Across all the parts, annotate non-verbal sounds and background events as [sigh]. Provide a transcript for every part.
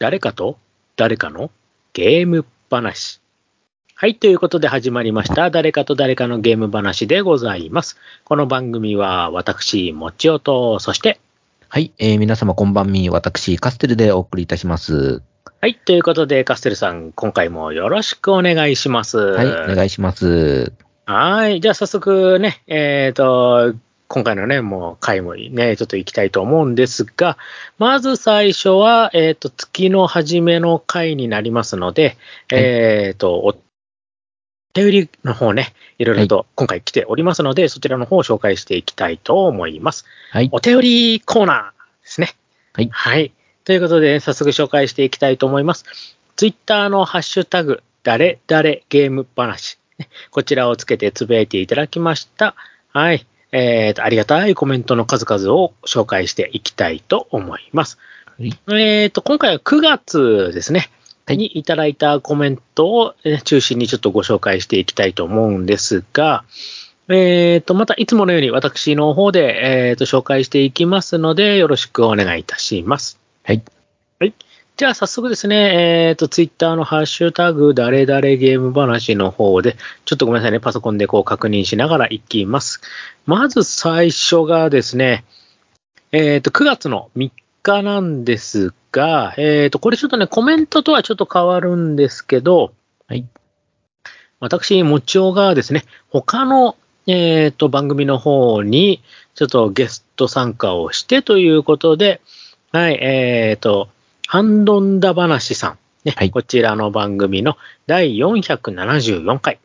誰かと？誰かの？ゲーム話。はい、ということで始まりました。誰かと？誰かの？ゲーム話でございます。この番組は私、もちおと、そして、はい、えー皆様こんばんみ、私、カステルでお送りいたします。はい、ということで、カステルさん、今回もよろしくお願いします。はい、お願いします。はい。じゃあ早速ね、えっ、と、今回のね、もう回もね、ちょっと行きたいと思うんですが、まず最初は、えっ、と、月の初めの回になりますので、はいえっ、と、お手売りの方ね、いろいろと今回来ておりますので、そちらの方を紹介していきたいと思います。はい、お手売りコーナーですね。はいはい。ということで、早速紹介していきたいと思います。ツイッターのハッシュタグ、誰誰ゲーム話。ねこちらをつけてつぶやいていただきました。はい。えーと、ありがたいコメントの数々を紹介していきたいと思います。はいえーと、今回は9月ですね。はいにいただいたコメントをえー中心にちょっとご紹介していきたいと思うんですが、えーと、またいつものように私の方で、えーと、紹介していきますので、よろしくお願いいたします。はい、じゃあ早速ですね、えっ、と、ツイッターのハッシュタグ、誰々ゲーム話の方で、ちょっとごめんなさいね、パソコンでこう確認しながらいきます。まず最初がですね、えっ、と、9月の3日なんですが、えっ、と、これちょっとね、コメントとはちょっと変わるんですけど、はい、私、もちおがですね、他の、えっ、と、番組の方に、ちょっとゲスト参加をしてということで、はい、えっ、と、ハンドンダ話さん、ねはいこちらの番組の第474回、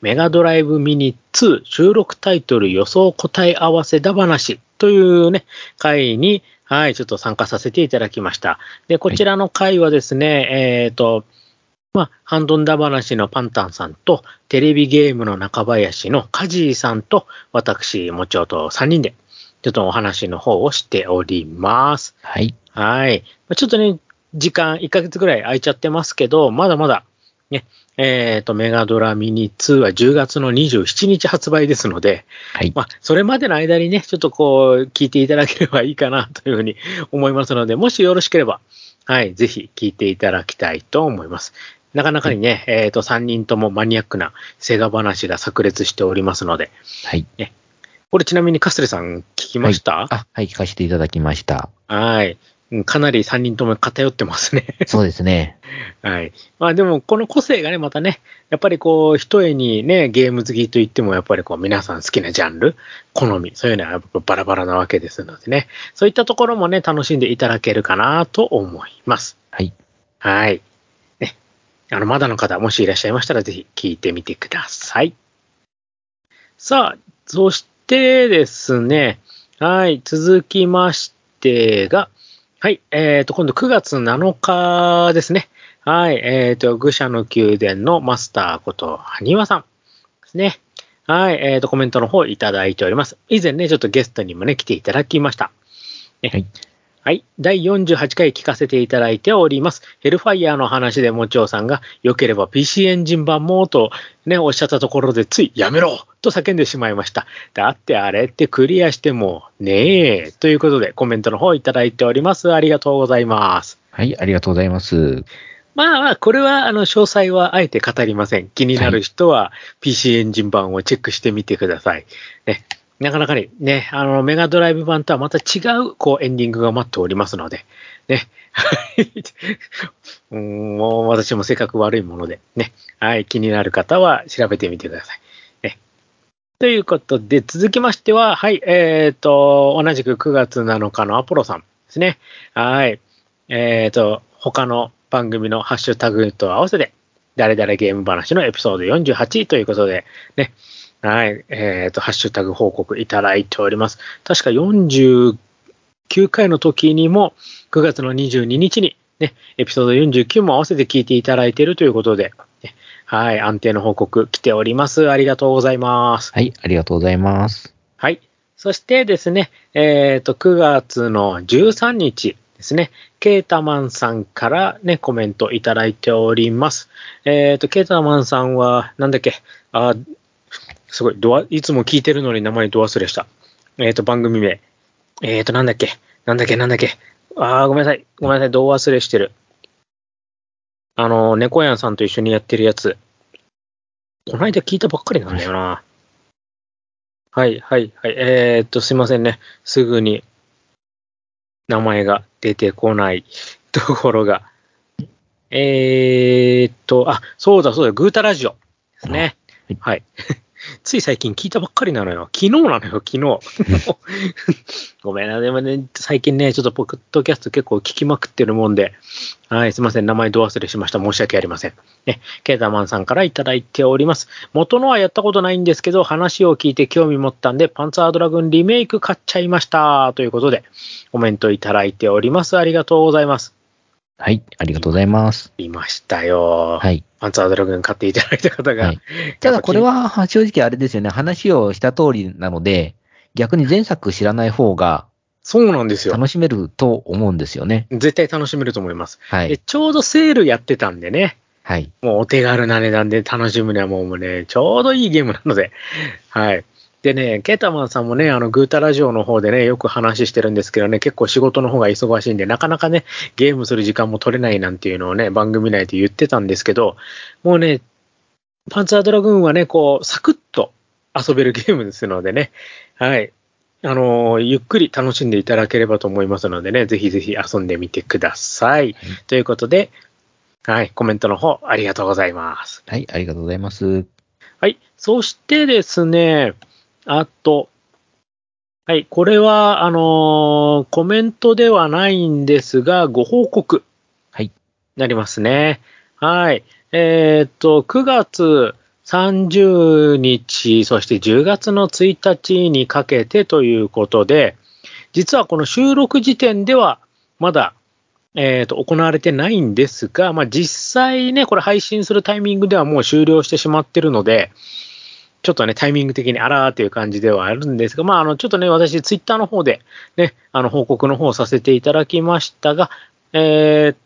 メガドライブミニ2収録タイトル予想答え合わせだ話というね、回に、はい、ちょっと参加させていただきました。で、こちらの回はですね、えっ、と、まあ、ハンドンダ話のパンタンさんと、テレビゲームの中林のカジーさんと、私、もちおと3人で、ちょっとお話の方をしております。はい、はい。まあちょっとね、時間1ヶ月ぐらい空いちゃってますけど、まだまだ、ね、えっ、と、メガドラミニ2は10月の27日発売ですので、はい、まあ、それまでの間にね、ちょっとこう、聞いていただければいいかなというふうに [laughs] 思いますので、もしよろしければ、はい、ぜひ聞いていただきたいと思います。なかなかにね、えっ、と、3人ともマニアックなセガ話が炸裂しておりますので、はい。これちなみにカステレさん聞きました？あ、はい、聞かせていただきました。はい。うんかなり3人とも偏ってますね。そうですね。[laughs] はい。まあでも、この個性がね、またね、やっぱりこう、一重にね、ゲーム好きといっても、やっぱりこう、皆さん好きなジャンル、好み、そういうのはやっぱバラバラなわけですのでね、そういったところもね、楽しんでいただけるかなと思います。はい、はい。ね。あの、まだの方、もしいらっしゃいましたら、ぜひ聞いてみてください。さあ、そしてですね、はい、続きましてが、はい、えっ、と、今度9月7日ですね。はい、えっ、と、愚者の宮殿のマスターこと、はにわさんですね。はい、えっ、と、コメントの方いただいております。以前ね、ちょっとゲストにもね、来ていただきました。ねはい、はい。第48回聞かせていただいております。ヘルファイヤーの話でもちおさんが、良ければ PC エンジン版もとね、おっしゃったところで、ついやめろと叫んでしまいました。だってあれってクリアしてもねえ。ということで、コメントの方いただいております。ありがとうございます。はい、ありがとうございます。まあまあ、これは、あの、詳細はあえて語りません。気になる人は PC エンジン版をチェックしてみてください。ね。なかなかにね、あの、メガドライブ版とはまた違う、こう、エンディングが待っておりますので、ね。は [laughs] いもう私も性格悪いもので、ね。はい、気になる方は調べてみてください。ね。ということで、続きましては、はい、えっ、と、同じく9月7日のアポロさんですね。はい。えっ、と、他の番組のハッシュタグと合わせて、誰々ゲーム話のエピソード48ということで、ね。はい。えっ、と、ハッシュタグ報告いただいております。確か49回の時にも、9月の22日に、ね、エピソード49も合わせて聞いていただいているということで、ねはい。安定の報告来ております。ありがとうございます。はい、ありがとうございます。はい。そしてですね、えっ、と、9月の13日ですね、ケータマンさんからね、コメントいただいております。えっ、と、ケータマンさんは、なんだっけ、あ、すごい、ドア、いつも聞いてるのに名前ド忘れした。えっ、と、番組名。えっ、と、なんだっけ、なんだっけ、なんだっけ？あー、ごめんなさい。ごめんなさい。ど忘れしてる。あの、猫やんさんと一緒にやってるやつ。この間聞いたばっかりなんだよな。はい、はい、はい。えー、っと、すいませんね。すぐに名前が出てこないところが。えー、っと、あ、そうだそうだ、グータラジオですね。はい。つい最近聞いたばっかりなのよ。昨日なのよ、昨日。[laughs] ごめんな、でもね、最近ね、ちょっとポッドキャスト結構聞きまくってるもんで、はい、すいません、名前ど忘れしました。申し訳ありません。ね、ケータマンさんからいただいております。元のはやったことないんですけど、話を聞いて興味持ったんで、パンツァードラグンリメイク買っちゃいました。ということで、コメントいただいております。ありがとうございます。はい、ありがとうございます。いましたよ。はい。パンツァードラグン買っていただいた方が。はいただこれは正直あれですよね、話をした通りなので、逆に前作知らない方がそうなんですよ。楽しめると思うんですよね。絶対楽しめると思います。ではい。ちょうどセールやってたんでね、はい。もうお手軽な値段で楽しむにはもうね、ちょうどいいゲームなので、はい。でね、ケータマンさんもね、あの、グータラジオの方でね、よく話してるんですけどね、結構仕事の方が忙しいんで、なかなかね、ゲームする時間も取れないなんていうのをね、番組内で言ってたんですけど、もうね、パンツァードラグーンはね、こう、サクッと遊べるゲームですのでね、はい。あのーゆっくり楽しんでいただければと思いますのでね、ぜひぜひ遊んでみてください。ということで、はい、コメントの方ありがとうございます。はい、ありがとうございます。はい。そしてですね、あと、はい。これは、あのーコメントではないんですが、ご報告。はい。なりますね。はい。えーっと、9月30日、そして10月の1日にかけてということで、実はこの収録時点では、まだ、えーっと、行われてないんですが、まあ、実際ね、これ配信するタイミングではもう終了してしまってるので、ちょっとね、タイミング的にあらーっていう感じではあるんですが、まあ、あの、ちょっとね、私、ツイッターの方で、ね、あの、報告の方させていただきましたが、えーっ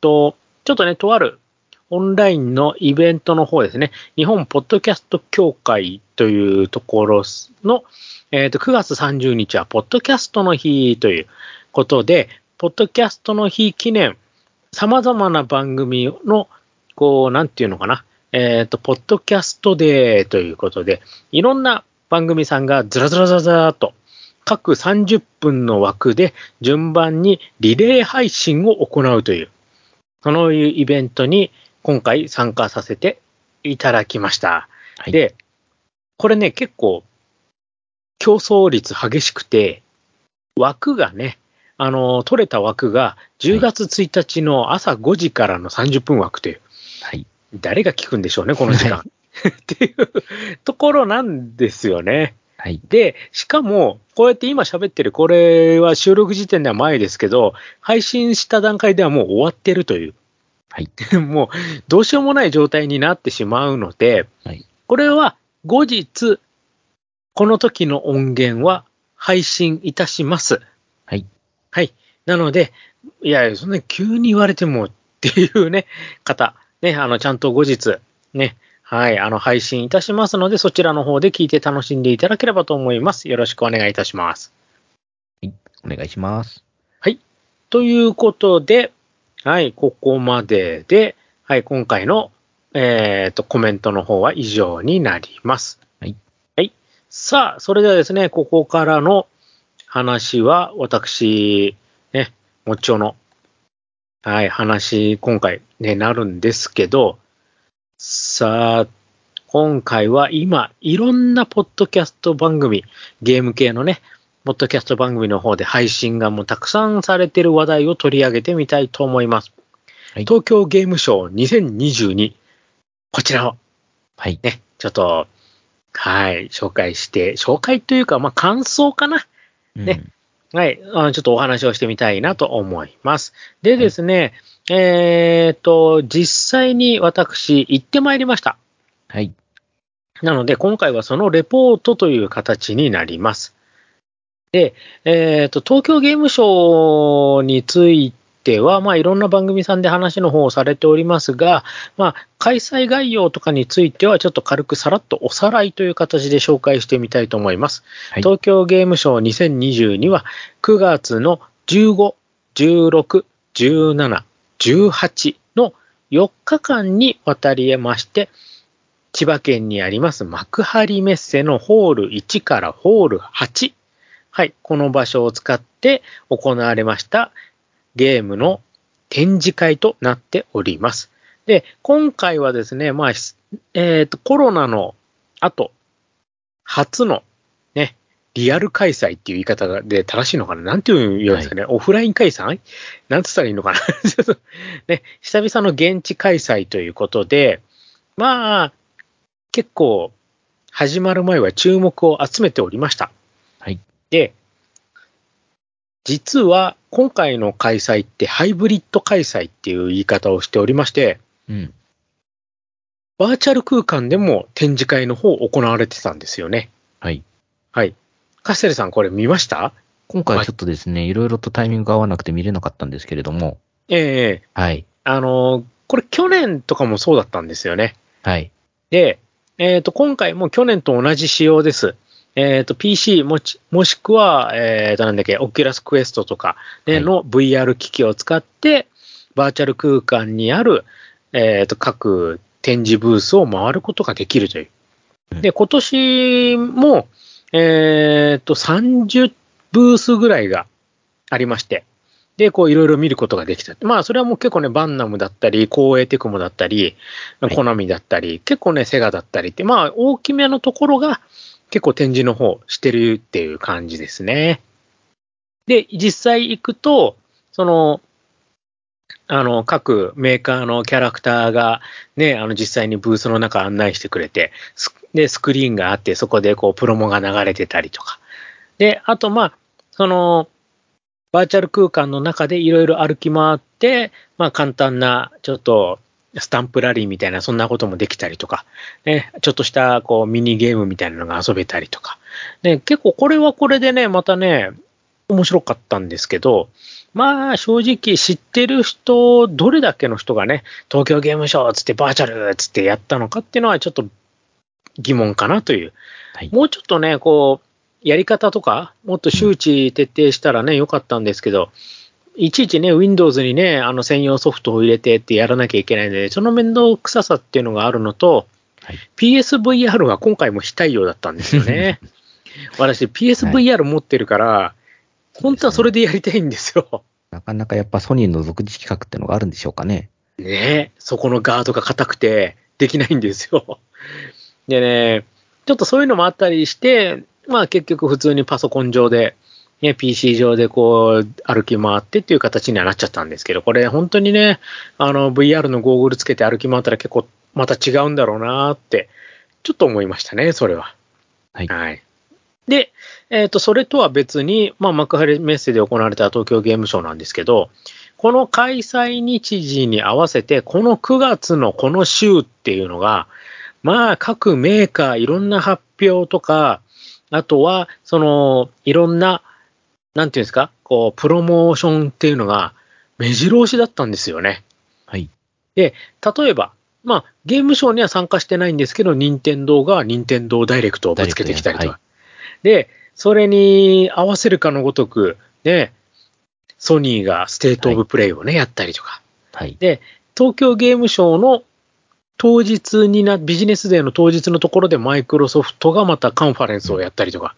と、ちょっとね、とあるオンラインのイベントの方ですね、日本ポッドキャスト協会というところの、えーっと、9月30日は、ポッドキャストの日ということで、ポッドキャストの日記念、様々な番組の、こう、なんていうのかな、えっ、と、ポッドキャストデーということで、いろんな番組さんがずらずらずらずらと、各30分の枠で順番にリレー配信を行うという、そのいうイベントに今回参加させていただきました。はい。で、これね、結構、競争率激しくて、枠がね、あの、取れた枠が10月1日の朝5時からの30分枠という、はい。誰が聞くんでしょうね、この時間。はっていうところなんですよね。はい。で、しかも、こうやって今喋ってる、これは収録時点では前ですけど、配信した段階ではもう終わってるという、はい。[laughs] もうどうしようもない状態になってしまうので、はい。これは後日、この時の音源は配信いたします。はい。はい。なので、いやそんなに急に言われてもっていうね、方、ね、あの、ちゃんと後日、ね、はい、あの、配信いたしますので、そちらの方で聞いて楽しんでいただければと思います。よろしくお願いいたします。お願いします。ということで、はい、ここまでで、はい、今回の、えっ、と、コメントの方は以上になります。はい。はい。さあ、それではですね、ここからの話は、私、ね、もっちょの、はい、話、今回ね、なるんですけど、さあ、今回は今、いろんなポッドキャスト番組、ゲーム系のね、ポッドキャスト番組の方で配信がもうたくさんされている話題を取り上げてみたいと思います。はい東京ゲームショウ2022。こちらをはい。ね、ちょっと、はい、紹介して、紹介というか、まあ、感想かな。ねはい、あちょっとお話をしてみたいなと思います。でですね、えっ、と、実際に私行ってまいりました。はい。なので、今回はそのレポートという形になります。で、えっ、と、東京ゲームショウについては、まあ、いろんな番組さんで話の方をされておりますが、まあ、開催概要とかについては、ちょっと軽くさらっとおさらいという形で紹介してみたいと思います。はい。東京ゲームショウ2022は9月の15、16、17、18の4日間にわたりまして、千葉県にあります幕張メッセのホール1からホール8。はい、この場所を使って行われましたゲームの展示会となっております。で、今回はですね、まあ、えっ、ー、と、コロナの後、初のね、リアル開催っていう言い方で正しいのかな？なんていうんですかね、はい、オフライン開催？なんつったらいいのかな？[laughs] ね、久々の現地開催ということで、まあ、結構、始まる前は注目を集めておりました。はい。で、実は今回の開催ってハイブリッド開催っていう言い方をしておりまして、うん。バーチャル空間でも展示会の方行われてたんですよね。はい。はい。カステルさんこれ見ました？今回ちょっとですね、はい、いろいろとタイミングが合わなくて見れなかったんですけれども。ええー、はい。あの、これ去年とかもそうだったんですよね。はい。で、えっ、ー、と、今回も去年と同じ仕様です。えっ、ー、と、PC もち、もしくは、えっ、ー、と、なんだっけ、 Oculus Quest とかでの VR 機器を使って、バーチャル空間にある、えっ、と、各展示ブースを回ることができるという。で、今年も、えっ、と、30ブースぐらいがありまして、で、こういろいろ見ることができた。まあ、それはもう結構ね、バンナムだったり、光栄テクモだったり、コナミだったり、結構ね、セガだったりって、まあ、大きめのところが結構展示の方してるっていう感じですね。で、実際行くと、その、あの、各メーカーのキャラクターがね、あの、実際にブースの中案内してくれて、で、スクリーンがあって、そこでこう、プロモが流れてたりとか。で、あと、まあ、その、バーチャル空間の中でいろいろ歩き回って、まあ簡単な、ちょっと、スタンプラリーみたいな、そんなこともできたりとか、ね、ちょっとした、こう、ミニゲームみたいなのが遊べたりとか。ね、結構これはこれでね、またね、面白かったんですけど、まあ、正直知ってる人、どれだけの人がね、東京ゲームショーつってバーチャルつってやったのかっていうのはちょっと疑問かなという。はい、もうちょっとね、こう、やり方とか、もっと周知徹底したらね、良かったんですけど、いちいちね、Windows にね、あの専用ソフトを入れてってやらなきゃいけないので、その面倒くささっていうのがあるのと、はい、PSVR は今回も非対応だったんですよね。[laughs] 私、PSVR 持ってるから、はい、本当はそれでやりたいんですよ。なかなかやっぱソニーの独自企画ってのがあるんでしょうかね。ねそこのガードが硬くて、できないんですよ。でね、ちょっとそういうのもあったりして、まあ結局普通にパソコン上で、ね、PC 上でこう歩き回ってっていう形にはなっちゃったんですけど、これ本当にね、あの VR のゴーグルつけて歩き回ったら結構また違うんだろうなって、ちょっと思いましたね、それは。はい。はい。で、えっ、ー、と、それとは別に、まあ、幕張メッセで行われた東京ゲームショウなんですけど、この開催日時に合わせて、この9月のこの週っていうのが、まあ、各メーカーいろんな発表とか、あとは、その、いろんな、なんていうんですか、こう、プロモーションっていうのが、目白押しだったんですよね。はい。で、例えば、まあ、ゲームショーには参加してないんですけど、任天堂が任天堂ダイレクトをぶつけてきたりとか。はい、で、それに合わせるかのごとく、ね、ソニーがステートオブプレイをね、はい、やったりとか。はい。で、東京ゲームショウの当日にな、ビジネスデーの当日のところでマイクロソフトがまたカンファレンスをやったりとか。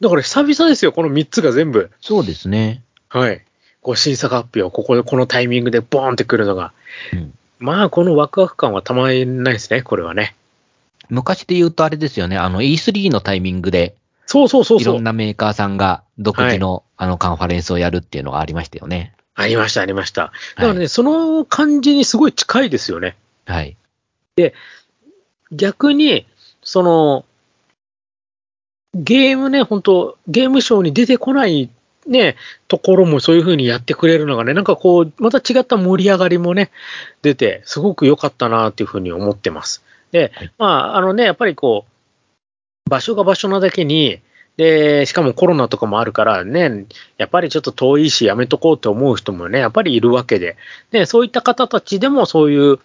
だから久々ですよ、この3つが全部。そうですね。はい。こう審査発表、ここで、このタイミングでボーンってくるのが。うん、まあ、このワクワク感はたまらないですね、これはね。昔で言うとあれですよね、あの E3 のタイミングで、そうそうそういろんなメーカーさんが独自の、はい、あのカンファレンスをやるっていうのがありましたよね。ありました、ありました。だからね、はい、その感じにすごい近いですよね。はい。で、逆に、その、ゲームね、本当ゲームショーに出てこないね、ところもそういう風にやってくれるのがね、なんかこう、また違った盛り上がりもね、出て、すごく良かったなっていう風に思ってます。で、はい、まあ、あのね、やっぱりこう、場所が場所なだけに、で、しかもコロナとかもあるからね、やっぱりちょっと遠いしやめとこうと思う人もね、やっぱりいるわけで、で、そういった方たちでもそういう、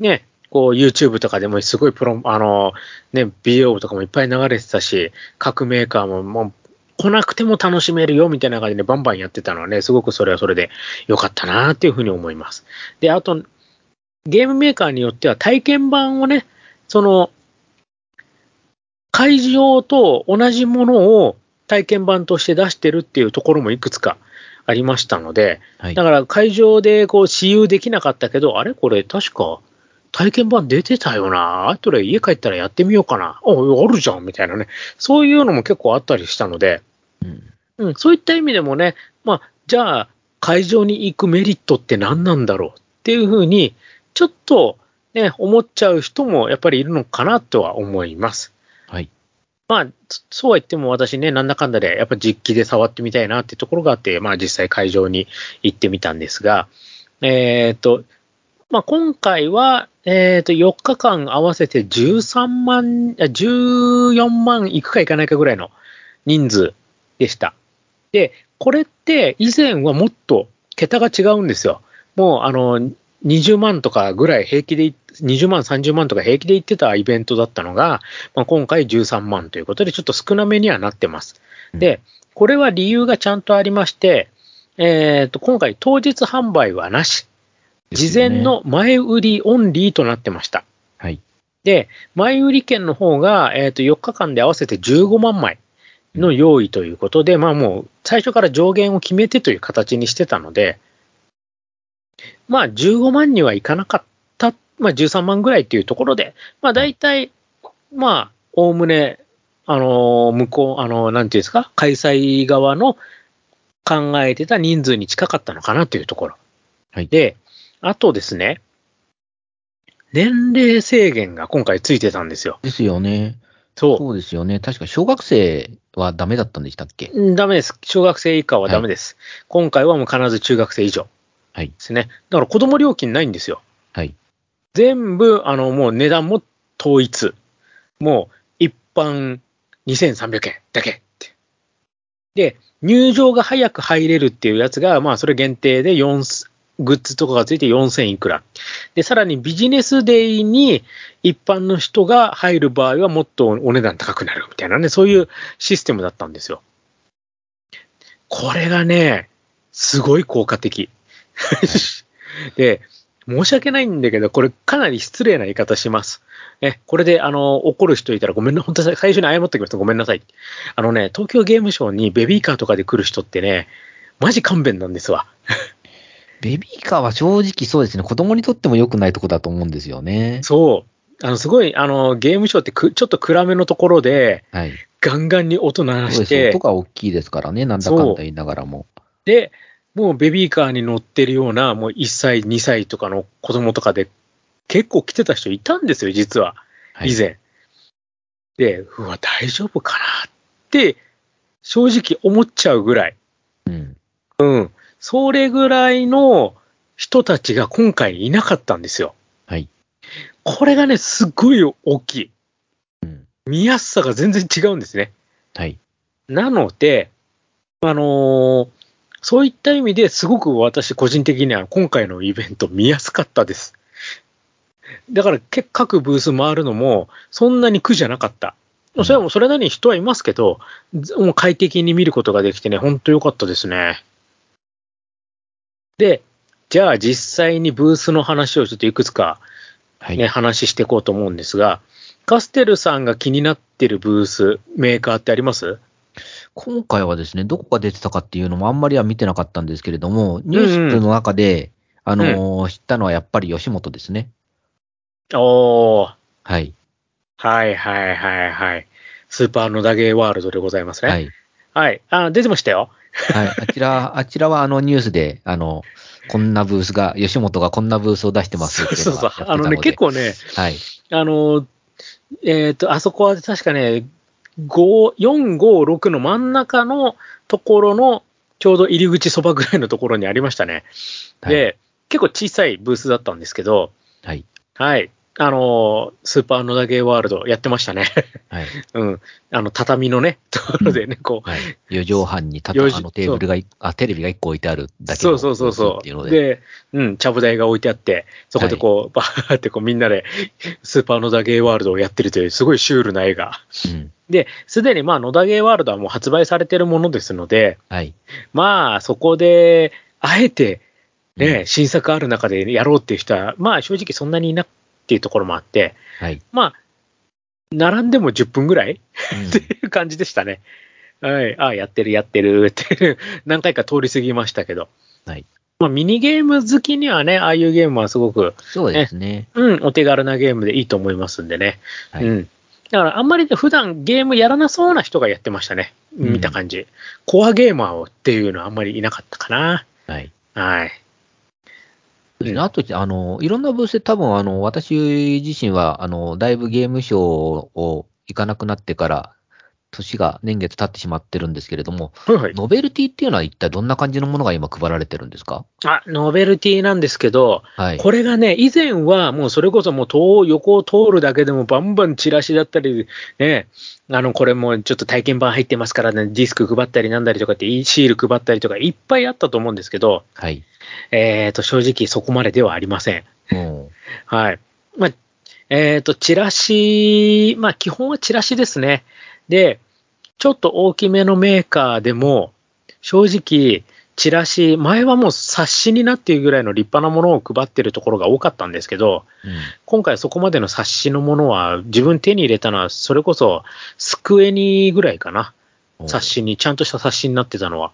ね、こう YouTube とかでもすごいプロ、あの、ね、ビデオとかもいっぱい流れてたし、各メーカーももう来なくても楽しめるよみたいな感じでバンバンやってたのはね、すごくそれはそれで良かったなっていうふうに思います。で、あと、ゲームメーカーによっては体験版をね、その、会場と同じものを体験版として出してるっていうところもいくつかありましたので、はいだ。から会場でこう私有できなかったけど、あれ？これ確か体験版出てたよな。後で家帰ったらやってみようかな。あ、あるじゃんみたいなね。そういうのも結構あったりしたので、うんうん、そういった意味でもね、まあ、じゃあ会場に行くメリットって何なんだろうっていうふうに、ちょっとね、思っちゃう人もやっぱりいるのかなとは思います。はい。まあ、そそうは言っても私ね、なんだかんだで、やっぱ実機で触ってみたいなってところがあって、まあ実際会場に行ってみたんですが、えっ、と、まあ今回は、えっ、と、4日間合わせて13万、あ14万いくかいかないかぐらいの人数でした。で、これって以前はもっと桁が違うんですよ。もうあの、20万とかぐらい平気でい、20万、30万とか平気で行ってたイベントだったのが、まあ、今回13万ということで、ちょっと少なめにはなってます。で、これは理由がちゃんとありまして、えっ、と、今回当日販売はなし。事前の前売りオンリーとなってました。はい。で、前売り券の方が、えっ、と、4日間で合わせて15万枚の用意ということで、まあもう最初から上限を決めてという形にしてたので、まあ15万にはいかなかった、まあ13万ぐらいっていうところで、まあ大体、まあ、おおむね、あの、向こう、あの、なんていうんですか、開催側の考えてた人数に近かったのかなというところ。はいで、あとですね、年齢制限が今回ついてたんですよ。ですよね。そそうですよね。確か小学生はダメだったんでしたっけ？ダメです。小学生以下はダメです。今回はもう必ず中学生以上はい。ですね。だから子供料金ないんですよ。はい。全部、あの、もう値段も統一。もう、一般2300円だけって。で、入場が早く入れるっていうやつが、まあ、それ限定で4、グッズとかがついて4000いくら。で、さらにビジネスデイに一般の人が入る場合はもっとお値段高くなるみたいなね、そういうシステムだったんですよ。これがね、すごい効果的。[laughs] で、申し訳ないんだけど、これかなり失礼な言い方します。ね、これで、あの、怒る人いたらごめんな、本当に最初に謝っておきますごめんなさい。あのね、東京ゲームショウにベビーカーとかで来る人ってね、マジ勘弁なんですわ。ベビーカーは正直そうですね。子供にとっても良くないとこだと思うんですよね。そう。あの、すごい、あの、ゲームショウってくちょっと暗めのところで、はい。ガンガンに音鳴ら。して音、が大きいですからね。なんだかんだ言いながらも。で、もうベビーカーに乗ってるような、もう1歳、2歳とかの子供とかで、結構来てた人いたんですよ、実は。はい以前。で、うわ、大丈夫かなって、正直思っちゃうぐらい。うん。うん。それぐらいの人たちが今回いなかったんですよ。はい。これがね、すっごい大きい。うん。見やすさが全然違うんですね。はい。なので、あのーそういった意味ですごく私個人的には今回のイベント見やすかったです。だからけ各ブース回るのもそんなに苦じゃなかった。それはもうそれなりに人はいますけど、ずもう快適に見ることができてね、ほんと良かったですね。で、じゃあ実際にブースの話をちょっといくつかはい。ね、話していこうと思うんですが、カステルさんが気になってるブース、メーカーってあります？今回はですね、どこが出てたかっていうのもあんまりは見てなかったんですけれども、ニュースの中で、あのー知ったのはやっぱり吉本ですね。おー。はい。はいはいはいはい。スーパーのダゲーワールドでございますね。ははい。い。あ、出てましたよ。はい。あちら、あちらはあのニュースで、あの、こんなブースが、吉本がこんなブースを出してますっていうそうそうあのね、結構ね、はい。あの、えっ、と、あそこは確かね、5、4、5、6の真ん中のところの、ちょうど入り口そばぐらいのところにありましたね。はいで、結構小さいブースだったんですけど、はい。はい。あの、スーパーのダゲーワールドやってましたね。はい。[laughs] うん。あの、畳のね、ところでね、こう、はい。4畳半に畳あのテーブルがい、あ、テレビが1個置いてあるだけのそうそうそうそっていうのう。で。で、うん、ちゃぶ台が置いてあって、そこでこう、バーってこうみんなで、[laughs] スーパーノダゲーワールドをやってるという、すごいシュールな絵が。うん。で、すでにまあ、ノダゲーワールドはもう発売されてるものですので、はい。まあ、そこで、あえて、ね、新作ある中でやろうっていう人は、まあ正直そんなにいなっていうところもあって、はい。まあ、並んでも10分ぐらいうんっていう感じでしたね。はい。ああ、やってる、やってるっていう、何回か通り過ぎましたけど。はい。まあ、ミニゲーム好きにはね、ああいうゲームはすごく、そうですね。うん、お手軽なゲームでいいと思いますんでね。はい。うん。だから、あんまりね、普段ゲームやらなそうな人がやってましたね。うん見た感じ。コアゲーマーをっていうのはあんまりいなかったかな。はい。はい。うであと、あの、いろんなブースで多分、あの、私自身は、あの、だいぶゲームショーを行かなくなってから、年が年月経ってしまってるんですけれども、はいはい。ノベルティっていうのは一体どんな感じのものが今配られてるんですか？あ、ノベルティなんですけど、はい。これがね、以前はもうそれこそもう遠横を通るだけでもバンバンチラシだったり、ね、あの、これもちょっと体験版入ってますからね、ディスク配ったりなんだりとかって、シール配ったりとかいっぱいあったと思うんですけど、はい。えっ、と、正直そこまでではありません。うんはい。まあ、えっ、と、チラシ、まあ、基本はチラシですね。で、ちょっと大きめのメーカーでも、正直、チラシ、前はもう冊子になっているぐらいの立派なものを配ってるところが多かったんですけど、うん今回そこまでの冊子のものは、自分手に入れたのは、それこそ、スクエニぐらいかな。冊子に、ちゃんとした冊子になってたのは。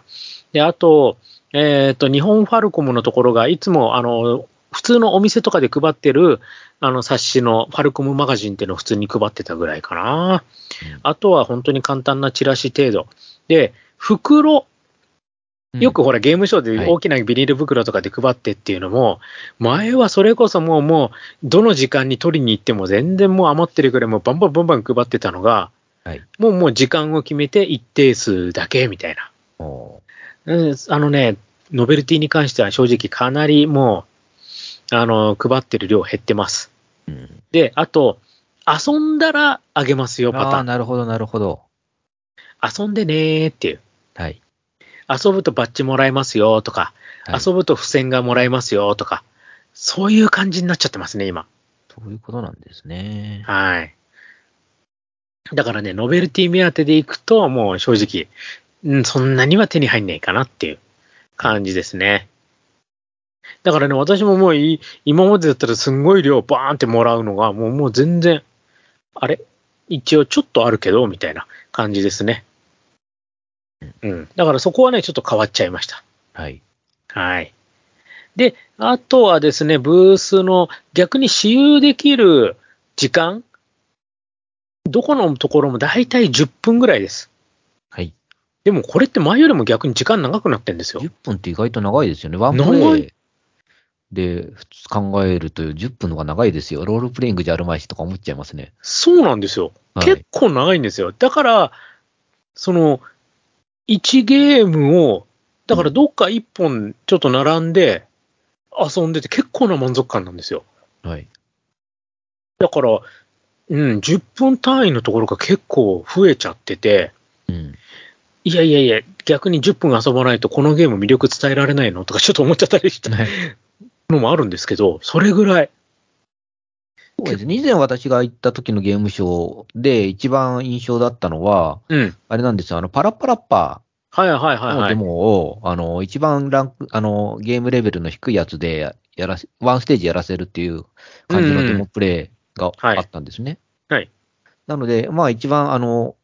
で、あと、えっ、と、日本ファルコムのところが、いつも、あの、普通のお店とかで配ってる、あの、冊子のファルコムマガジンっていうのを普通に配ってたぐらいかな。うんあとは本当に簡単なチラシ程度。で、袋、よくほらゲームショーで大きなビニール袋とかで配ってっていうのも、前はそれこそもうもう、どの時間に取りに行っても全然もう余ってるぐらいもうバンバンバンバン配ってたのが、はい。もうもう時間を決めて一定数だけみたいな。あのね、ノベルティに関しては正直かなりもう、あの、配ってる量減ってます。うんで、あと、遊んだらあげますよパああ、ターン。なるほど、なるほど。遊んでねーっていう。はい。遊ぶとバッジもらえますよとか、はい遊ぶと付箋がもらえますよとか、そういう感じになっちゃってますね、今。そういうことなんですね。はい。だからね、ノベルティ目当てで行くと、もう正直、うん、そんなには手に入んないかなっていう感じですね。だからね、私ももうい今までだったらすんごい量バーンってもらうのが、もうもう全然、あれ？一応ちょっとあるけど、みたいな感じですね。うん。だからそこはね、ちょっと変わっちゃいました。はい。はい。で、あとはですね、ブースの逆に私有できる時間、どこのところもだいたい10分ぐらいです。はい。でもこれって前よりも逆に時間長くなってんですよ10。分って意外と長いですよね。ワンプレ長いイで普通考えると10分の方が長いですよ。ロールプレイングじゃあるまいしとか思っちゃいますね。そうなんですよ。はい結構長いんですよ。だから、その、1ゲームを、だからどっか1本ちょっと並んで遊んでて結構な満足感なんですよ。はい。だから、うん、10分単位のところが結構増えちゃってて、うん。いやいやいや、逆に10分遊ばないとこのゲーム魅力伝えられないのとかちょっと思っちゃったりしたのもあるんですけど、それぐらい。そうですね。以前私が行った時のゲームショーで一番印象だったのは、うん。あれなんですよ。あの、パラッパラッパはいはいはいのデはい。モを、あの、一番ランク、あの、ゲームレベルの低いやつでやらせ、ワンステージやらせるっていう感じのデモプレイがはいあったんですね。はい。なので、まあ一番、あの、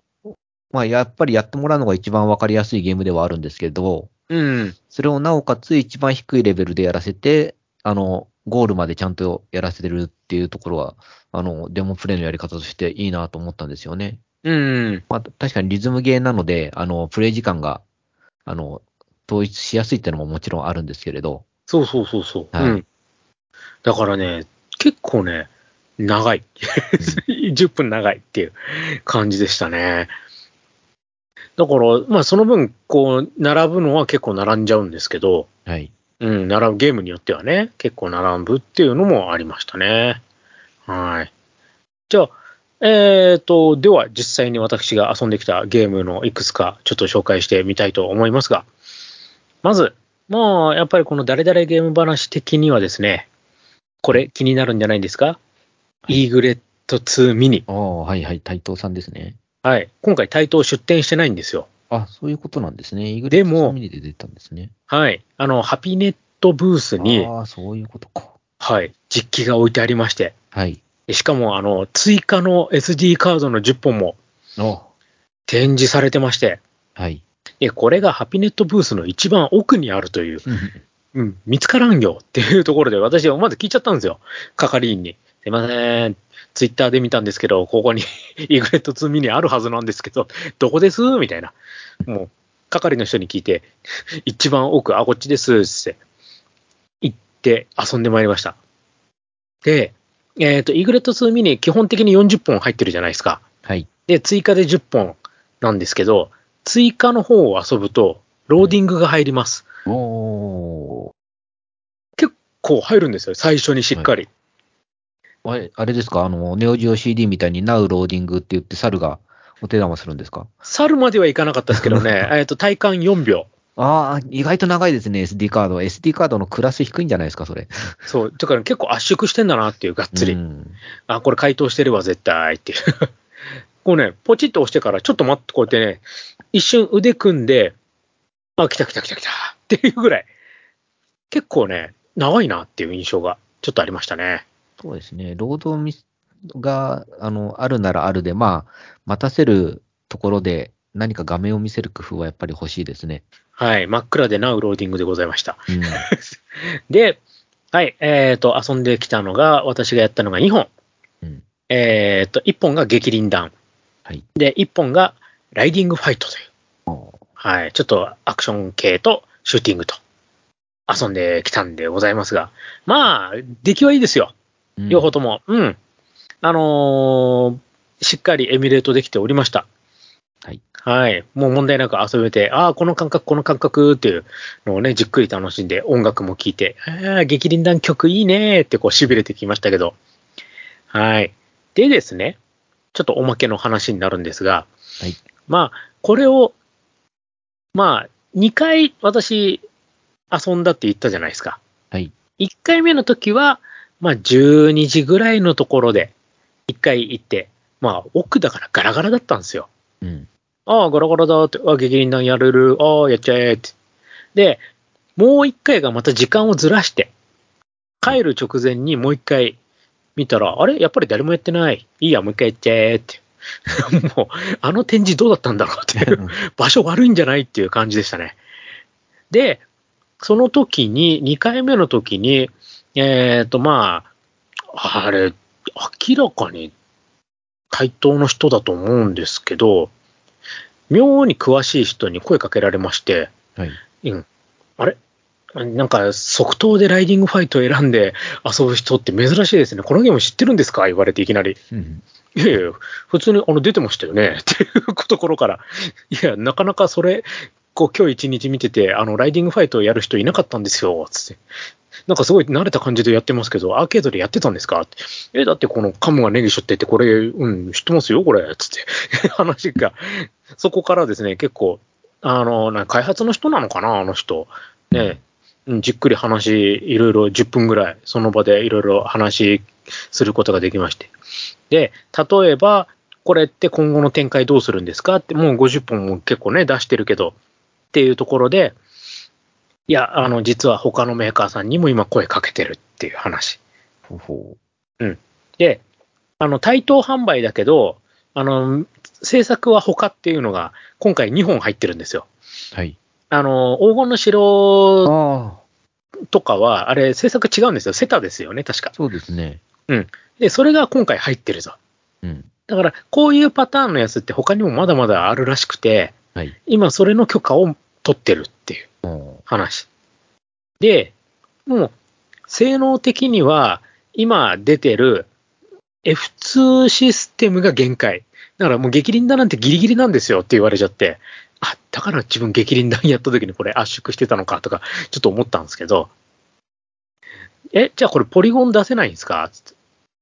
まあやっぱりやってもらうのが一番わかりやすいゲームではあるんですけど、うん。それをなおかつ一番低いレベルでやらせて、あの、ゴールまでちゃんとやらせてるっていうところは、あの、デモプレイのやり方としていいなと思ったんですよね。うん。まあ、確かにリズムゲーなので、あの、プレイ時間が、あの、統一しやすいっていうのももちろんあるんですけれど、そうそうそうそう。はいうん。だからね、結構ね、長い。[laughs] 10分長いっていう感じでしたね。だから、まあその分、こう、並ぶのは結構並んじゃうんですけど、はい。うん、並ぶゲームによってはね、結構並ぶっていうのもありましたね。はい。じゃあ、えーと、では実際に私が遊んできたゲームのいくつかちょっと紹介してみたいと思いますが、まず、まあ、やっぱりこの誰々ゲーム話的にはですね、これ気になるんじゃないんですか、イーグレット2ミニ。ああ、はいはい、台東さんですね。はい。今回台頭出展してないんですよ。あ、そういうことなんですね。イグレでもミニで出たんですね。はい。あの、ハピネットブースに、ああ、そういうことか。はい、実機が置いてありまして、はい。しかも、あの、追加の SD カードの10本もお展示されてまして、はい。で、これがハピネットブースの一番奥にあるという、うん、見つからんよっていうところで、私はまず聞いちゃったんですよ。係員に。すいません。ツイッターで見たんですけど、ここに [laughs] イグレット2ミニあるはずなんですけど、どこです？みたいな。もう、係の人に聞いて、一番奥、あ、こっちですって言って遊んでまいりました。で、えっ、と、イグレット2ミニ基本的に40本入ってるじゃないですか。はい。で、追加で10本なんですけど、追加の方を遊ぶと、ローディングが入ります。おーこう入るんですよ、最初にしっかり。あれ、あれですか？あの、ネオジオ CD みたいに Now ローディングって言って猿がお手玉するんですか？猿まではいかなかったですけどね、[laughs] えっと、体感4秒。ああ、意外と長いですね、SD カード。SD カードのクラス低いんじゃないですか、それ。[laughs] そう、だから結構圧縮してんだなっていう、がっつり。うんあ、これ解凍してるわ、絶対っていう。[laughs] こうね、ポチッと押してから、ちょっと待って、こうやってね、一瞬腕組んで、あ、来た来た来た来たっていうぐらい、結構ね、長いなっていう印象がちょっとありましたね。そうですね。労働ミスが、あの、あるならあるで、まあ、待たせるところで何か画面を見せる工夫はやっぱり欲しいですね。はい、真っ暗でナウローディングでございました。うん。[laughs] で、はい、えっ、と、遊んできたのが、私がやったのが2本。うん。えっ、と、1本が激輪弾。はい。で、1本がライディングファイトという。はい。ちょっとアクション系とシューティングと遊んできたんでございますが。まあ、出来はいいですよ。うん両方とも。うん。あのーしっかりエミュレートできておりました。はい。はい。もう問題なく遊べて、ああ、この感覚、この感覚っていうのをね、じっくり楽しんで、音楽も聴いて、ああ、激輪弾曲いいねーってこう痺れてきましたけど。はい。でですね、ちょっとおまけの話になるんですが、はい。まあ、これを、まあ、2回私遊んだって言ったじゃないですか。はい。1回目の時は、まあ、12時ぐらいのところで、1回行って、まあ、奥だからガラガラだったんですよ。うん。ああ、ガラガラだって、あ激輪弾やれる、ああ、やっちゃえって。で、もう1回がまた時間をずらして、帰る直前にもう1回見たら、あれ？やっぱり誰もやってない。いいや、もう1回やっちゃえって。[laughs] もう、あの展示どうだったんだろうっていう。[laughs] 場所悪いんじゃないっていう感じでしたね。で、その時に、2回目の時に、えっ、と、まあ、あれ、明らかに対等の人だと思うんですけど、妙に詳しい人に声かけられまして、はい。うん、あれ？なんか即答でライディングファイトを選んで遊ぶ人って珍しいですね。このゲーム知ってるんですか？言われていきなり。うん。いやいや、普通にあの出てましたよね。[laughs] っていうところから、いや、なかなかそれ、こう今日一日見てて、あの、ライディングファイトをやる人いなかったんですよ、つって。なんかすごい慣れた感じでやってますけど、アーケードでやってたんですか？って。え、だってこのカムがネギショってって、これ、うん、知ってますよ、これ、つって。[laughs] 話が、そこからですね、結構、あの、な開発の人なのかな、あの人。ね、うんじっくり話、いろいろ10分ぐらい、その場でいろいろ話することができまして。で、例えば、これって今後の展開どうするんですか？って、もう50本も結構ね、出してるけど、っていうところで、いや、あの、実は他のメーカーさんにも今声かけてるっていう話。ほうほで、あの、対等販売だけど、あの、制作は他っていうのが今回2本入ってるんですよ。う。はい。あの、黄金の城とかは、あれ制作違うんですよ。セタですよね、確か。そうですね。で、それが今回入ってるぞ。うん。だから、こういうパターンのやつって他にもまだまだあるらしくて、はい。今それの許可を取ってるっていう話。で、もう、性能的には、今出てる F2 システムが限界。だからもう激輪弾なんてギリギリなんですよって言われちゃって、あ、だから自分激輪弾やった時にこれ圧縮してたのかとか、ちょっと思ったんですけど、え、じゃあこれポリゴン出せないんですか？つって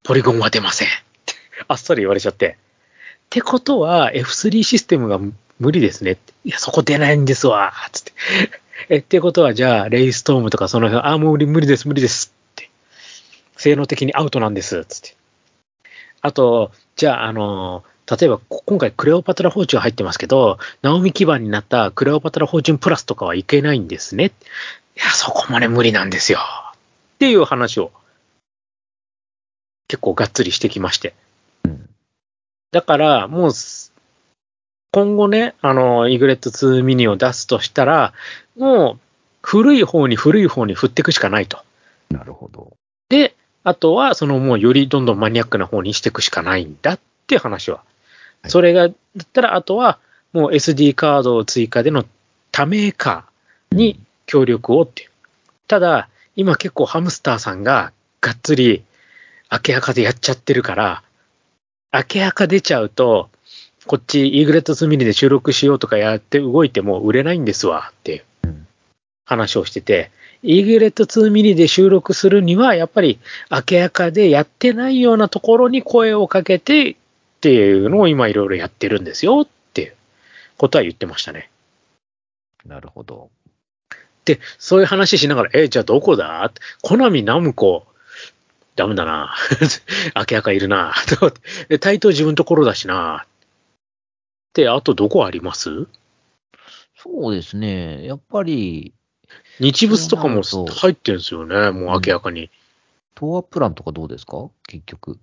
ポリゴンは出ません。ってあっさり言われちゃって。ってことは F3 システムが無理ですねって。いや、そこ出ないんですわ。つって。え、ってことはじゃあレイストームとかその辺、あ、もう無理無理です、無理ですって。性能的にアウトなんです。つって。あと、じゃあ、あの、例えばこ今回クレオパトラフォーチュン入ってますけど、ナオミ基盤になったクレオパトラフォーチュンプラスとかはいけないんですね。いや、そこまで無理なんですよ。っていう話を、結構がっつりしてきまして。うん。だから、もう、今後ね、あの、イグレット2ミニを出すとしたら、もう、古い方に古い方に振っていくしかないと。なるほど。で、あとは、そのもうよりどんどんマニアックな方にしていくしかないんだっていう話は。はいそれが、だったら、あとは、もう SD カードを追加での他メーカーに協力をっていう。ただ、今結構ハムスターさんががっつり明け垢でやっちゃってるから、明け垢出ちゃうと、こっちイーグレット2ミニで収録しようとかやって動いても売れないんですわって話をしてて、イーグレット2ミニで収録するには、やっぱり明け垢でやってないようなところに声をかけてっていうのを今いろいろやってるんですよっていうことは言ってましたね。なるほど。で、そういう話しながら、え、じゃあどこだ？コナミ、ナムコ、ダメだな。[laughs] 明け垢いるな。対等自分のところだしな。で、あとどこあります？そうですね。やっぱり、日物とかも入ってるんですよね。もう明らかに。東亜プランとかどうですか？結局。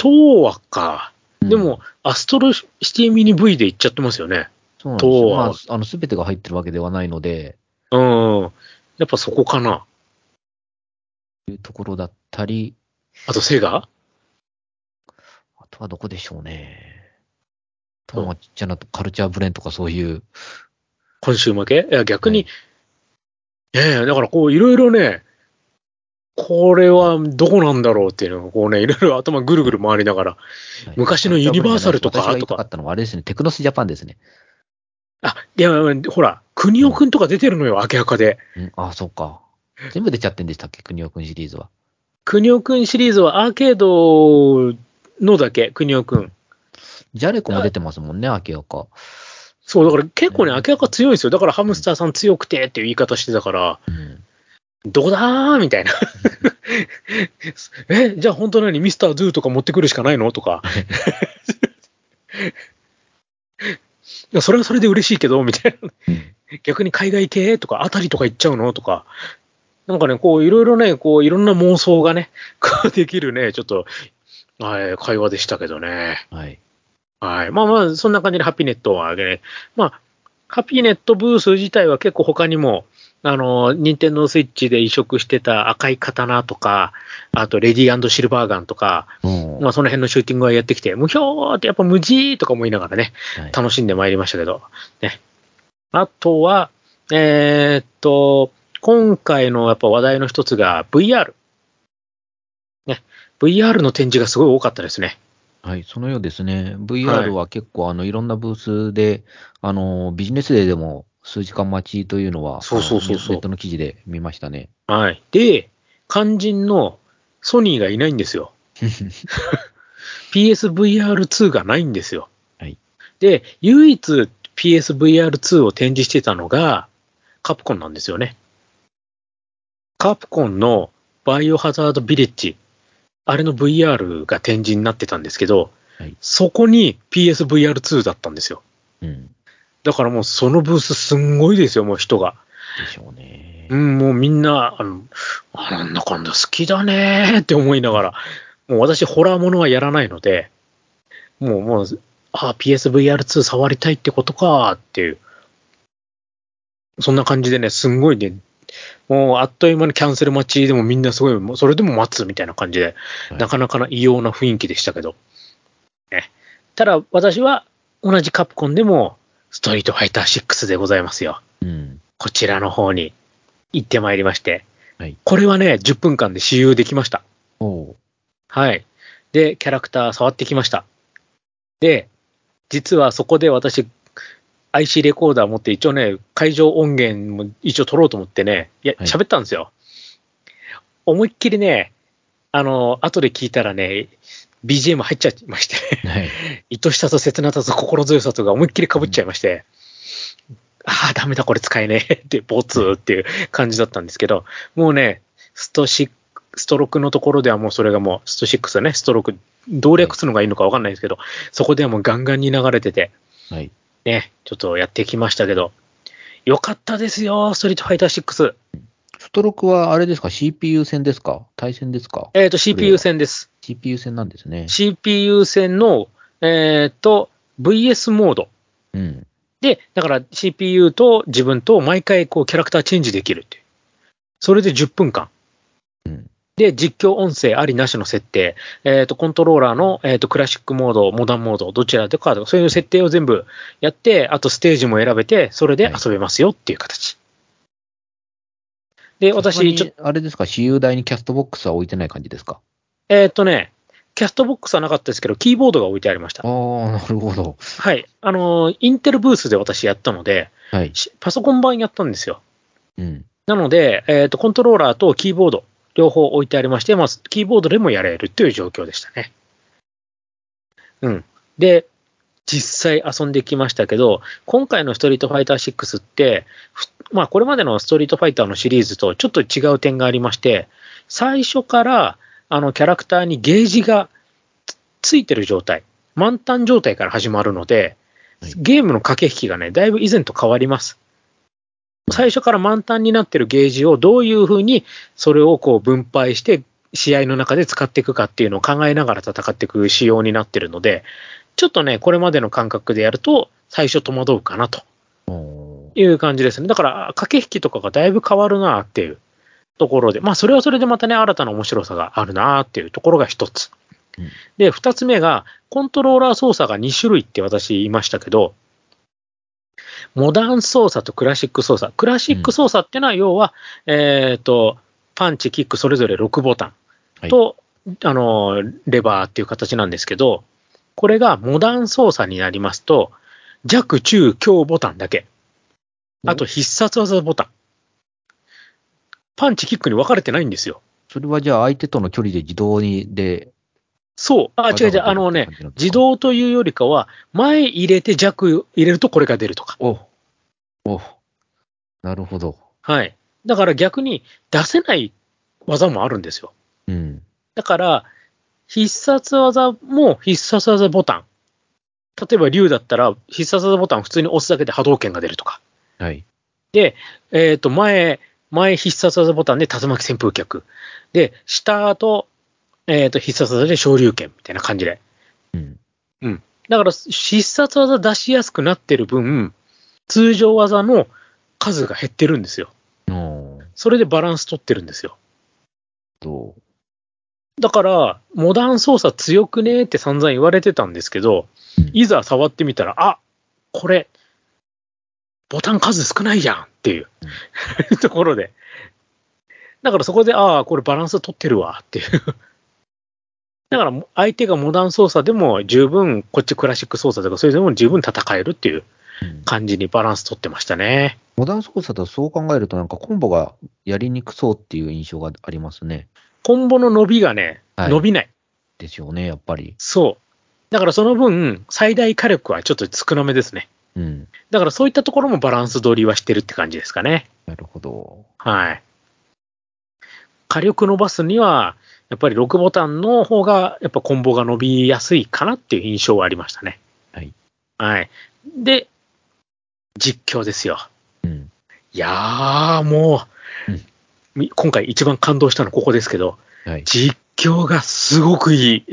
東亜か。うんでも、アストロシティミニ V で行っちゃってますよね。そうなんですあ、あの、すべてが入ってるわけではないので、うん。やっぱそこかな。いうところだったり、あとセガ？あとはどこでしょうね。ちっちゃなカルチャーブレンとかそういう、今週負けいや、逆に、はええだからこう、いろいろね、これはどこなんだろうっていうのが、こうね、いろいろ頭ぐるぐる回りながら、はい昔のユニバーサルとか私が言いたかったのはあれですね、テクノスジャパンですね。あ、いや、ほら、国尾くんとか出てるのよ、明らかで。うん、あ、そうか。全部出ちゃってんでしたっけ、国尾くんシリーズは。国尾くんシリーズはアーケードのだけ、国尾くん。ジャレコも出てますもんね、明らか。そう、だから結構ね、明らか強いんですよ。だからハムスターさん強くてっていう言い方してたから、うん。どこだーみたいな。[laughs] え、じゃあ本当何ミスターズーとか持ってくるしかないの？とか。いや、それはそれで嬉しいけど、みたいな。逆に海外系とか、あたりとか行っちゃうの？とか。なんかね、こう、いろいろね、こう、いろんな妄想がね、できるね、ちょっと、はい、会話でしたけどね。はい。はい。まあまあ、そんな感じでハピネットはね、まあ、ハピネットブース自体は結構他にも、あの、ニンテンドースイッチで移植してた赤い刀とか、あとレディーシルバーガンとか、うんまあその辺のシューティングはやってきて、無表ってやっぱ無事とか思いながらね、はい楽しんでまいりましたけど、ね。あとは、えーっと、今回のやっぱ話題の一つが VR。ね。VR の展示がすごい多かったですね。はい、そのようですね。VR は結構、あの、いろんなブースで、あの、ビジネスデーでも数時間待ちというのは、そうそうそうそうネットの記事で見ましたね。はい。で、肝心のソニーがいないんですよ。[laughs] PSVR2 がないんですよ。はいで、唯一 PSVR2 を展示してたのがカプコンなんですよね。カプコンのバイオハザードビレッジ、あれの VR が展示になってたんですけど、はいそこに PSVR2 だったんですよ。うん。だからもうそのブースすんごいですよ、もう人が。でしょうね。うん、もうみんな、あの、あなんだかんだ好きだねーって思いながら、もう私ホラーものはやらないので、もう、もう、あ、PSVR2 触りたいってことかーっていう。そんな感じでね、すんごいね、もうあっという間にキャンセル待ちでもみんなすごい、もうそれでも待つみたいな感じで、はいなかなかな異様な雰囲気でしたけど。ね、ただ私は同じカプコンでも、ストリートファイター6でございますよ。うん。こちらの方に行ってまいりまして、はいこれはね、10分間で私有できました。はい。で、キャラクター触ってきました。で、実はそこで私、IC レコーダー持って一応ね、会場音源も一応取ろうと思ってね、いや、はい喋ったんですよ。思いっきりね、あの、後で聞いたらね、BGM 入っちゃいまして、はい。[laughs] 愛しさと切なさと心強さとが思いっきり被っちゃいまして、ああ、ダメだ、これ使えねえ [laughs] って、ボツっていう感じだったんですけど、もうね、ストシストロークのところではもうそれがもう、スト6ね、ストローク、動略するのがいいのかわかんないですけど、そこではもうガンガンに流れてて、はい。ね、ちょっとやってきましたけど、よかったですよ、ストリートファイター6。ストロークはあれですか ?CPU 戦ですか？対戦ですか？えっ、と、CPU 戦です。?CPU 戦なんですね。CPU 戦の、えっ、と、VS モード。うん。で、だから CPU と自分と毎回こうキャラクターチェンジできるっていう。それで10分間。うんで、実況音声ありなしの設定、えっ、と、コントローラーの、えっ、と、クラシックモード、モダンモード、どちらでかとか、そういう設定を全部やって、あとステージも選べて、それで遊べますよっていう形。で、私、ちょっと、と。あれですか私有台にキャストボックスは置いてない感じですか？えっ、とね、キャストボックスはなかったですけど、キーボードが置いてありました。ああ、なるほど。はい。あのー、インテルブースで私やったので、はい。しパソコン版やったんですよ。うん。なので、えっ、と、コントローラーとキーボード、両方置いてありまして、まあ、キーボードでもやれるという状況でしたね。うん。で、実際遊んできましたけど、今回のストリートファイター6って、ふまあ、これまでのストリートファイターのシリーズとちょっと違う点がありまして、最初から、あの、キャラクターにゲージがつついてる状態、満タン状態から始まるのではい、ゲームの駆け引きがね、だいぶ以前と変わります。最初から満タンになってるゲージをどういうふうにそれをこう分配して試合の中で使っていくかっていうのを考えながら戦っていく仕様になってるので、ちょっとね、これまでの感覚でやると最初戸惑うかなという感じですね。だから駆け引きとかがだいぶ変わるなっていうところで、まあそれはそれでまたね、新たな面白さがあるなっていうところが一つうん。で、二つ目が、コントローラー操作が2種類って私言いましたけど、モダン操作とクラシック操作。クラシック操作ってのは、要は、えっ、と、パンチ、キック、それぞれ6ボタンと、あの、レバーっていう形なんですけど、これがモダン操作になりますと、弱、中、強ボタンだけ。あと必殺技ボタン。パンチ、キックに分かれてないんですよ。それはじゃあ相手との距離で自動に、で、そう。あ、違う違う。あのね、自。動というよりかは、前入れて弱入れるとこれが出るとか。おおなるほど。はい。だから逆に出せない技もあるんですよ。うん。だから、必殺技も必殺技ボタン。例えば竜だったら、必殺技ボタン普通に押すだけで波動拳が出るとか。はい。で、えっ、と、前、前必殺技ボタンで竜巻旋風脚。で、下と、えっ、と、必殺技で昇竜拳みたいな感じで。うん。だから、必殺技出しやすくなってる分、通常技の数が減ってるんですよ。それでバランス取ってるんですよ。と、だから、モダン操作強くねって散々言われてたんですけど、うんいざ触ってみたら、あこれ、ボタン数少ないやんっていう、[laughs] ところで。だからそこで、ああ、これバランス取ってるわっていう。だから、相手がモダン操作でも十分、こっちクラシック操作とか、それでも十分戦えるっていううん感じにバランス取ってましたね。モダン操作だとそう考えるとなんかコンボがやりにくそうっていう印象がありますね。コンボの伸びがね、はい伸びない。ですよね、やっぱり。そう。だからその分、最大火力はちょっと少なめですね。うん。だからそういったところもバランス取りはしてるって感じですかね。なるほど。はい。火力伸ばすには、やっぱり6ボタンの方が、やっぱコンボが伸びやすいかなっていう印象はありましたね。はい。はい。で、実況ですよ。うん。いやー、もう、うんみ今回一番感動したのはここですけど、はい。実況がすごくいい。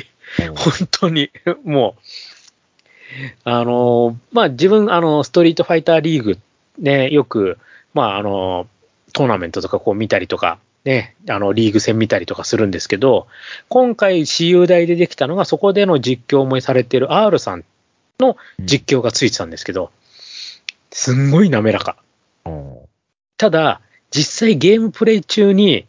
お本当に、もう、あの、まあ、自分、あの、ストリートファイターリーグ、ね、よく、まあ、あの、トーナメントとかこう見たりとか、ね、あの、リーグ戦見たりとかするんですけど、今回、私有大でできたのが、そこでの実況もされてる R さんの実況がついてたんですけど、すんごい滑らか。おただ、実際ゲームプレイ中に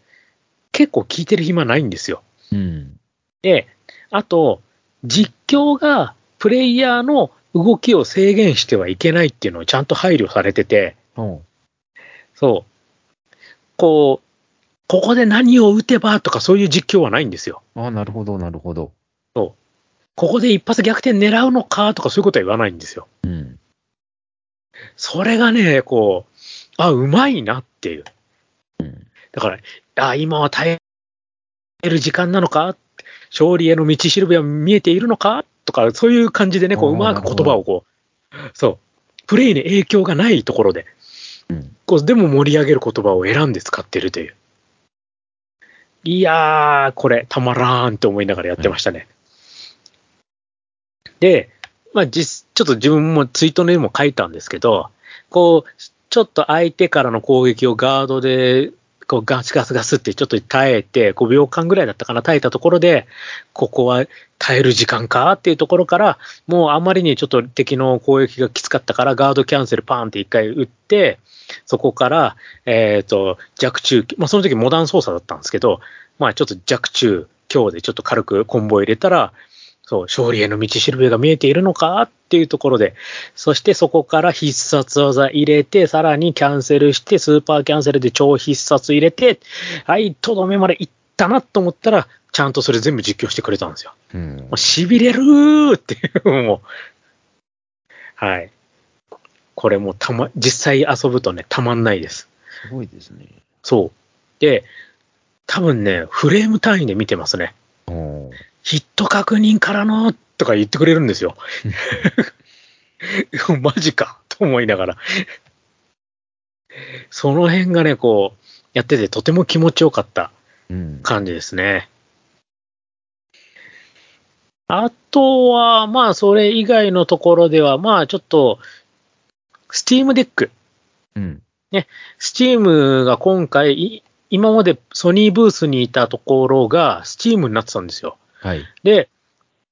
結構聞いてる暇ないんですよ。うん。で、あと、実況がプレイヤーの動きを制限してはいけないっていうのをちゃんと配慮されてて、おそう。こう、ここで何を打てばとかそういう実況はないんですよ。あなるほど、なるほど。ここで一発逆転狙うのかとかそういうことは言わないんですよ。うん。それがね、こう、あ、うまいなっていう。うん。だから、あ、今は耐える時間なのか？勝利への道しるべは見えているのか？とか、そういう感じでね、こう、うまく言葉をこう、そう、プレイに影響がないところでうん。こうでも盛り上げる言葉を選んで使ってるという。いやー、これ、たまらんと思いながらやってましたね。で、まあ、実、ちょっと自分もツイートでも書いたんですけど、こう、ちょっと相手からの攻撃をガードで、こうガスガスガスってちょっと耐えて、5秒間ぐらいだったかな、耐えたところで、ここは耐える時間かっていうところから、もうあまりにちょっと敵の攻撃がきつかったから、ガードキャンセルパーンって一回打って、そこから、えっ、と、弱中、まあその時モダン操作だったんですけど、まあちょっと弱中強でちょっと軽くコンボを入れたら、そう、勝利への道しるべが見えているのかっていうところで、そしてそこから必殺技入れて、さらにキャンセルして、スーパーキャンセルで超必殺入れて、はい、とどめまで行ったなと思ったら、ちゃんとそれ全部実況してくれたんですよ。うんもう痺れるーっていう、もう。はい。これもうたま、実際遊ぶとね、たまんないです。すごいですね。そう。で、多分ね、フレーム単位で見てますね。ヒット確認からのとか言ってくれるんですよ。[laughs] マジかと思いながら。その辺がね、こう、やっててとても気持ちよかったうん。感じですね。あとは、まあ、それ以外のところでは、まあ、ちょっと、スティームデック。うん。スチームが今回、い今までソニーブースにいたところが、スチームになってたんですよ。はい。で、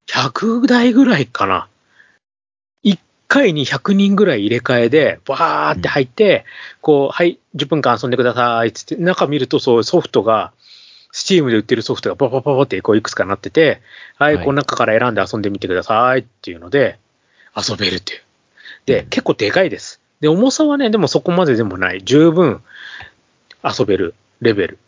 100台ぐらいかな。1回に100人ぐらい入れ替えで、バーって入って、こう、はい、10分間遊んでくださいっつって、中見るとそうソフトが、スチームで売ってるソフトがババババってこういくつかなってて、はい、はいこの中から選んで遊んでみてくださいっていうので、遊べるっていう。で、結構でかいです。で、重さはね、でもそこまででもない。十分遊べるレベル。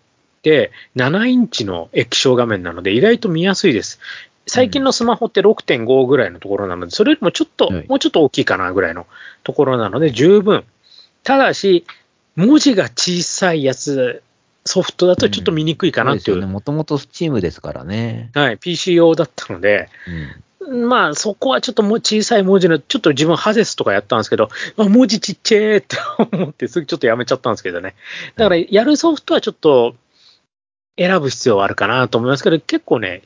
で、7インチの液晶画面なので意外と見やすいです。最近のスマホって6.5ぐらいのところなので、それよりもちょっと、はいもうちょっと大きいかなぐらいのところなので十分。ただし、文字が小さいやつ、ソフトだとちょっと見にくいかなっていう。もともとスチームですからね。はい、PC 用だったので、うん。まあ、そこはちょっともう小さい文字の、ちょっと自分ハゼスとかやったんですけど、[laughs] あ文字ちっちゃいって思って、すぐちょっとやめちゃったんですけどね。だから、やるソフトはちょっと選ぶ必要はあるかなと思いますけど、結構ね、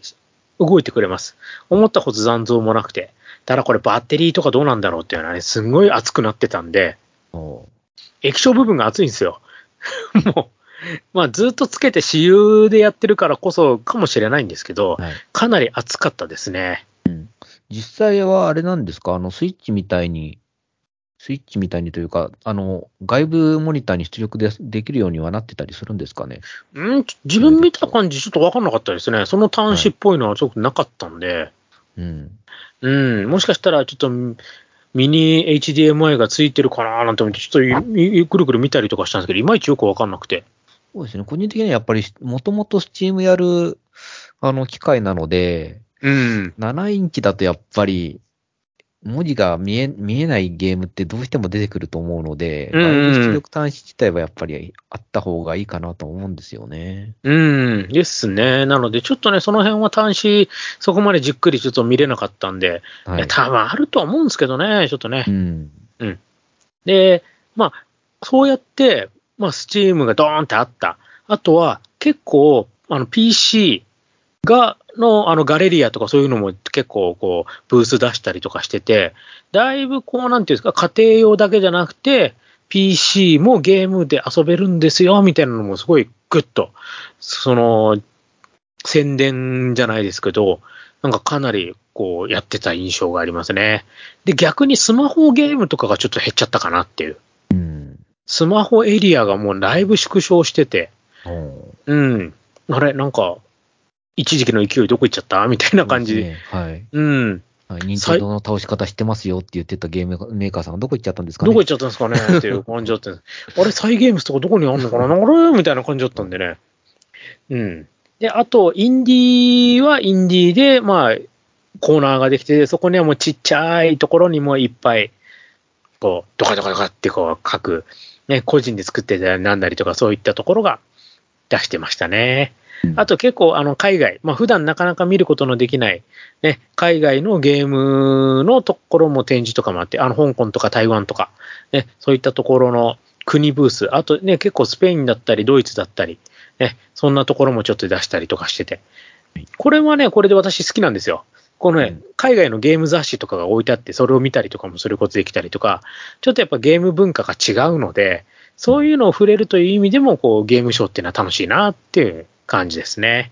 動いてくれます。思ったほど残像もなくて。ただこれバッテリーとかどうなんだろうっていうのはね、すんごい熱くなってたんで、液晶部分が熱いんですよ。[laughs] もう、まあずっとつけて私有でやってるからこそかもしれないんですけど、はい。かなり熱かったですね。実際はあれなんですか？あの、スイッチみたいに、スイッチみたいにというか、あの、外部モニターに出力でできるようにはなってたりするんですかね？うん、自分見た感じ、ちょっと分かんなかったですね。その端子っぽいのはちょっとなかったんで、うん。うん、もしかしたらちょっとミニ HDMI がついてるかななんて思って、ちょっとゆくるくる見たりとかしたんですけど、いまいちよく分かんなくて。そうですね。個人的にはやっぱり、もともとスチームやる、あの、機械なので、うん。7インチだとやっぱり、文字が見え、見えないゲームってどうしても出てくると思うので、うんうん出力端子自体はやっぱりあった方がいいかなと思うんですよね。うん、ですね。なので、ちょっとね、その辺は端子、そこまでじっくりちょっと見れなかったんで、はい多分あるとは思うんですけどね、ちょっとねう。ん。で、まあ、そうやって、まあ、スチームがドーンってあった。あとは、結構、あの、PC が、の、あの、ガレリアとかそういうのも結構、こう、ブース出したりとかしてて、だいぶ、こう、なんていうんですか、家庭用だけじゃなくて、PC もゲームで遊べるんですよ、みたいなのもすごいグッと、その、宣伝じゃないですけど、なんかかなり、こう、やってた印象がありますね。で、逆にスマホゲームとかがちょっと減っちゃったかなっていう。うん。スマホエリアがもうだいぶ縮小してて、うん。あれ、なんか、一時期の勢いどこ行っちゃった？みたいな感じはい。うん。はい。任天堂の倒し方知ってますよって言ってたゲームメーカーさんがどこ行っちゃったんですかね？どこ行っちゃったんですかね？っていう感じだったんです。[laughs] あれ、サイゲームスとかどこにあんのかな？あれみたいな感じだったんでね。うん。で、あと、インディーはインディーで、まあ、コーナーができて、そこにはもうちっちゃいところにもいっぱい、こう、ドカドカドカってこう書く、ね、個人で作ってたりなんだりとか、そういったところが出してましたね。あと結構、あの、海外、まあ、普段なかなか見ることのできない、ね、海外のゲームのところも展示とかもあって、あの、香港とか台湾とか、ね、そういったところの、国ブース、あとね、結構スペインだったり、ドイツだったり、ね、そんなところもちょっと出したりとかしてて。これはね、これで私好きなんですよ。このね、うん海外のゲーム雑誌とかが置いてあって、それを見たりとかもすることできたりとか、ちょっとやっぱゲーム文化が違うので、そういうのを触れるという意味でも、こう、ゲームショーっていうのは楽しいなっていう感じですね。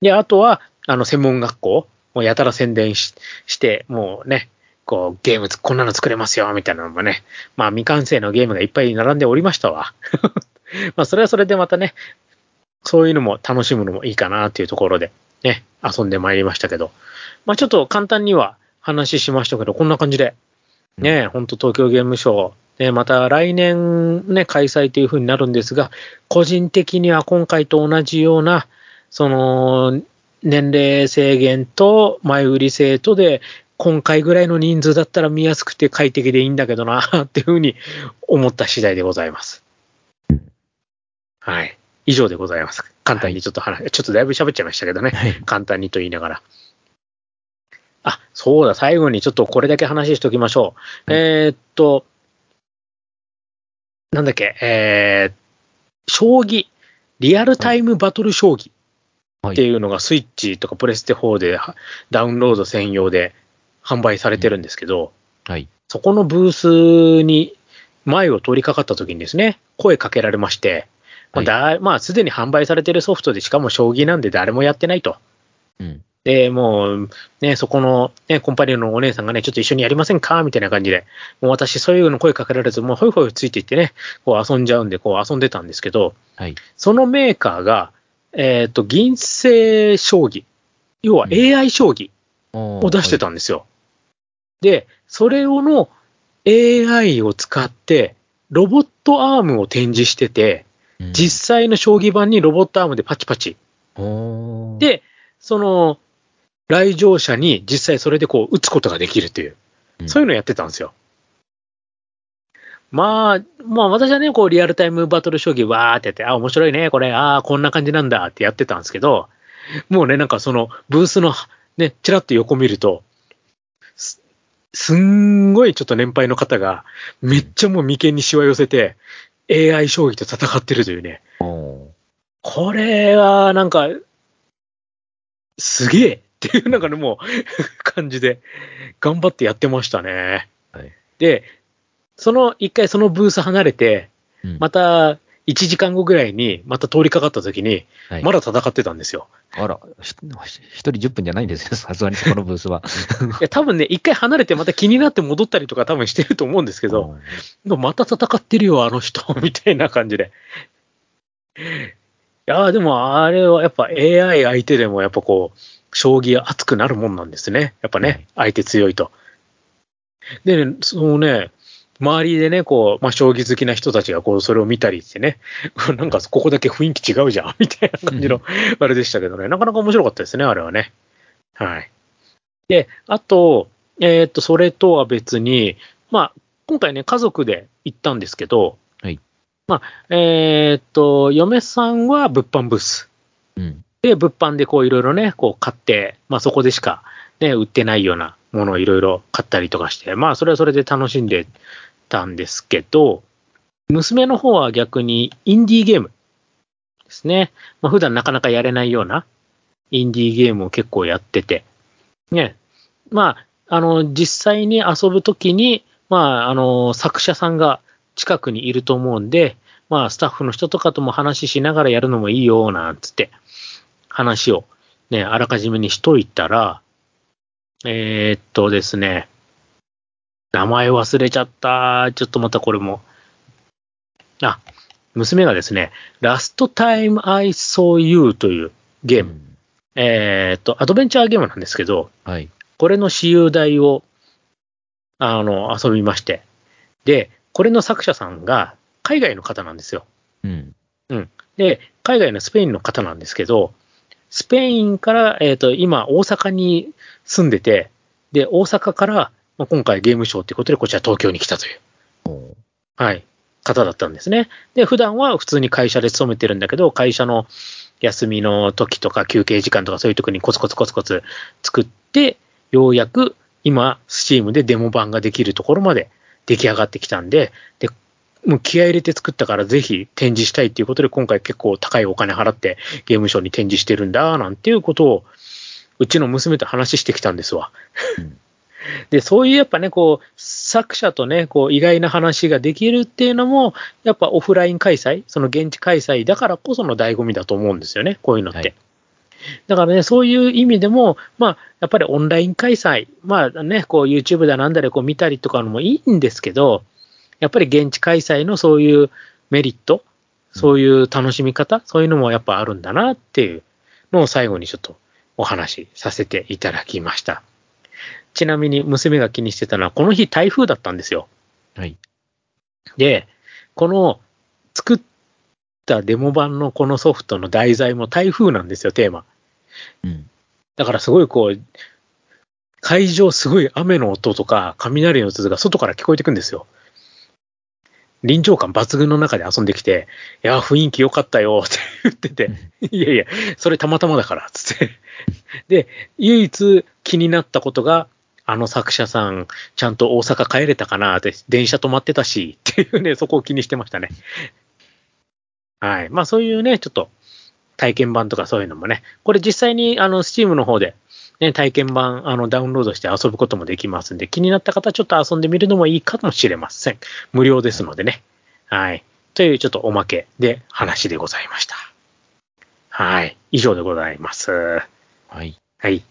で、あとは、あの、専門学校、もうやたら宣伝しして、もうね、こう、ゲームこんなの作れますよ、みたいなのもね、まあ、未完成のゲームがいっぱい並んでおりましたわ。[laughs] まあ、それはそれでまたね、そういうのも楽しむのもいいかなっていうところで、ね、遊んでまいりましたけど、まあ、ちょっと簡単には話しましたけど、こんな感じで、ね、ほんと東京ゲームショウ、ね、また来年ね、開催という風になるんですが、個人的には今回と同じような、その、年齢制限と前売り制とで、今回ぐらいの人数だったら見やすくて快適でいいんだけどな、っていう風に思った次第でございます。はい。以上でございます。簡単にちょっと話、ちょっとだいぶ喋っちゃいましたけどね。はい。簡単にと言いながら。あ、そうだ、最後にちょっとこれだけ話しておきましょう。はいえーっと、なんだっけ、えー、将棋、リアルタイムバトル将棋はいっていうのがスイッチとかプレステ4ではダウンロード専用で販売されてるんですけど、はい。そこのブースに前を通りかかった時にですね、声かけられまして、まあだまあ、すでに販売されてるソフトで、しかも将棋なんで誰もやってないと。うん。で、もう、ね、そこの、ね、コンパニオンのお姉さんがね、ちょっと一緒にやりませんか？みたいな感じで、もう私、そういうの声かけられず、もうほいほいついていってね、こう遊んじゃうんで、こう遊んでたんですけど、はい。そのメーカーが、えっ、と、銀星将棋、要はうん AI 将棋をを出してたんですよ。で、それをの AI を使って、ロボットアームを展示してて、実際の将棋盤にロボットアームでパチパチ。際、で、その、来場者に実際それでこう打つことができるという、うん。そういうのをやってたんですよ。まあ、まあ私はね、こうリアルタイムバトル将棋わーってやって、あ、面白いね、これ、ああ、こんな感じなんだってやってたんですけど、もうね、なんかそのブースのね、ちらっと横見ると、すすんごいちょっと年配の方が、めっちゃもう眉間にしわ寄せて、AI 将棋と戦ってるというね、これはなんか、すげえっていうなんかね、もう感じで、頑張ってやってましたね。はいで、その一回そのブース離れて、うんまた1時間後ぐらいにまた通りかかった時に、はいまだ戦ってたんですよ。あら、ひ一人10分じゃないんですよ、[laughs] さすがにこのブースは。いや、多分ね、一回離れてまた気になって戻ったりとか多分してると思うんですけど、でもまた戦ってるよ、あの人、[laughs] みたいな感じで。いやーでもあれはやっぱ AI 相手でもやっぱこう、将棋熱くなるもんなんですね。やっぱね、相手強いと。でね、そのね、周りでね、こう、まあ、将棋好きな人たちがこう、それを見たりしてね、[laughs] なんかここだけ雰囲気違うじゃん、[laughs] みたいな感じの、あれでしたけどね、なかなか面白かったですね、あれはね。はい。で、あと、えーっと、それとは別に、まあ、今回ね、家族で行ったんですけど、はい。まあ、えーっと、嫁さんは物販ブース。うん。で、物販でこういろいろね、こう買って、まあそこでしかね、売ってないようなものをいろいろ買ったりとかして、まあそれはそれで楽しんでたんですけど、娘の方は逆にインディーゲームですね。まあ普段なかなかやれないようなインディーゲームを結構やってて、ね。まあ、あの、実際に遊ぶときに、まあ、あの、作者さんが近くにいると思うんで、まあ、スタッフの人とかとも話ししながらやるのもいいよ、なんつって、話をね、あらかじめにしといたら、えーっとですね、名前忘れちゃった。ちょっとまたこれも。あ、娘がですね、Last Time I Saw You というゲーム。うんえーっと、アドベンチャーゲームなんですけど、はい。これの私有台を、あの、遊びまして。で、これの作者さんが海外の方なんですよ。うん。で、海外のスペインの方なんですけど、スペインから、えっ、と、今、大阪に住んでて、で、大阪から、まあ、今回ゲームショーっていうことで、こちら東京に来たという、はい、方だったんですね。で、普段は普通に会社で勤めてるんだけど、会社の休みの時とか休憩時間とかそういう時にコツコツコツコツ作って、ようやく今、スチームでデモ版ができるところまで出来上がってきたんで、で、もう気合い入れて作ったからぜひ展示したいっていうことで今回結構高いお金払ってゲームショーに展示してるんだなんていうことをうちの娘と話してきたんですわ。うんで、そういうやっぱね、こう、作者とね、こう、意外な話ができるっていうのも、やっぱオフライン開催、その現地開催だからこその醍醐味だと思うんですよね、こういうのって。はいだからね、そういう意味でも、まあ、やっぱりオンライン開催、まあね、こう YouTube だなんだでこう見たりとかのもいいんですけど、やっぱり現地開催のそういうメリット、そういう楽しみ方、そういうのもやっぱあるんだなっていうのを最後にちょっとお話しさせていただきました。ちなみに娘が気にしてたのは、この日台風だったんですよ。はい。で、この作ったデモ版のこのソフトの題材も台風なんですよ、テーマ。うん。だからすごいこう、会場すごい雨の音とか雷の音が外から聞こえてくんですよ。臨場感抜群の中で遊んできて、いや、雰囲気良かったよって言ってて、いやいや、それたまたまだから、つって。で、唯一気になったことが、あの作者さん、ちゃんと大阪帰れたかなって、電車止まってたし、っていうね、そこを気にしてましたね。はい。まあそういうね、ちょっと体験版とかそういうのもね、これ実際にあの、スチームの方で、ね、体験版あのダウンロードして遊ぶこともできますんで、気になった方はちょっと遊んでみるのもいいかもしれません。無料ですのでね。はい。というちょっとおまけで話でございました。はい。以上でございます。はい。はい。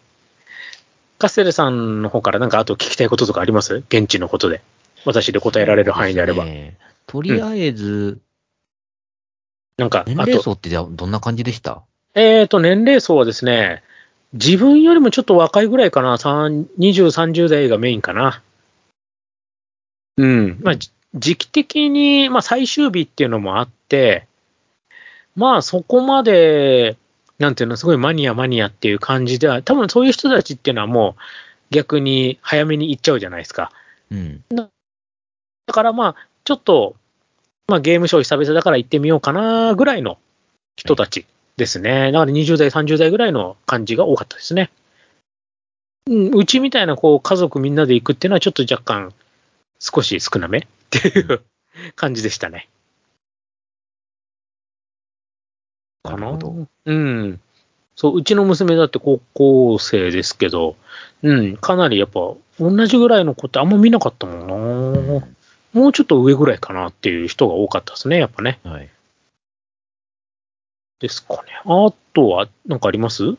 カステルさんの方からなんかあと聞きたいこととかあります？現地のことで。私で答えられる範囲であれば。ねとりあえず、なんか、年齢層ってじゃあどんな感じでした？えーと、年齢層はですね、自分よりもちょっと若いぐらいかな。3 20、30代がメインかな。うん。まあ、じ時期的に、まあ、最終日っていうのもあって、まあ、そこまで、なんていうの、すごいマニアマニアっていう感じでは、多分そういう人たちっていうのはもう、逆に早めに行っちゃうじゃないですか。うん。だからまあ、ちょっと、まあゲームショー久々だから行ってみようかなぐらいの人たちですね。だから20代、30代ぐらいの感じが多かったですね。うん、うちみたいなこう家族みんなで行くっていうのはちょっと若干少し少なめっていう感じでしたね。なるほど。うん。そう、うちの娘だって高校生ですけど、うん、かなりやっぱ同じぐらいの子ってあんま見なかったもんな。もうちょっと上ぐらいかなっていう人が多かったですね、やっぱね。はい。ですかね。あとは、なんかあります？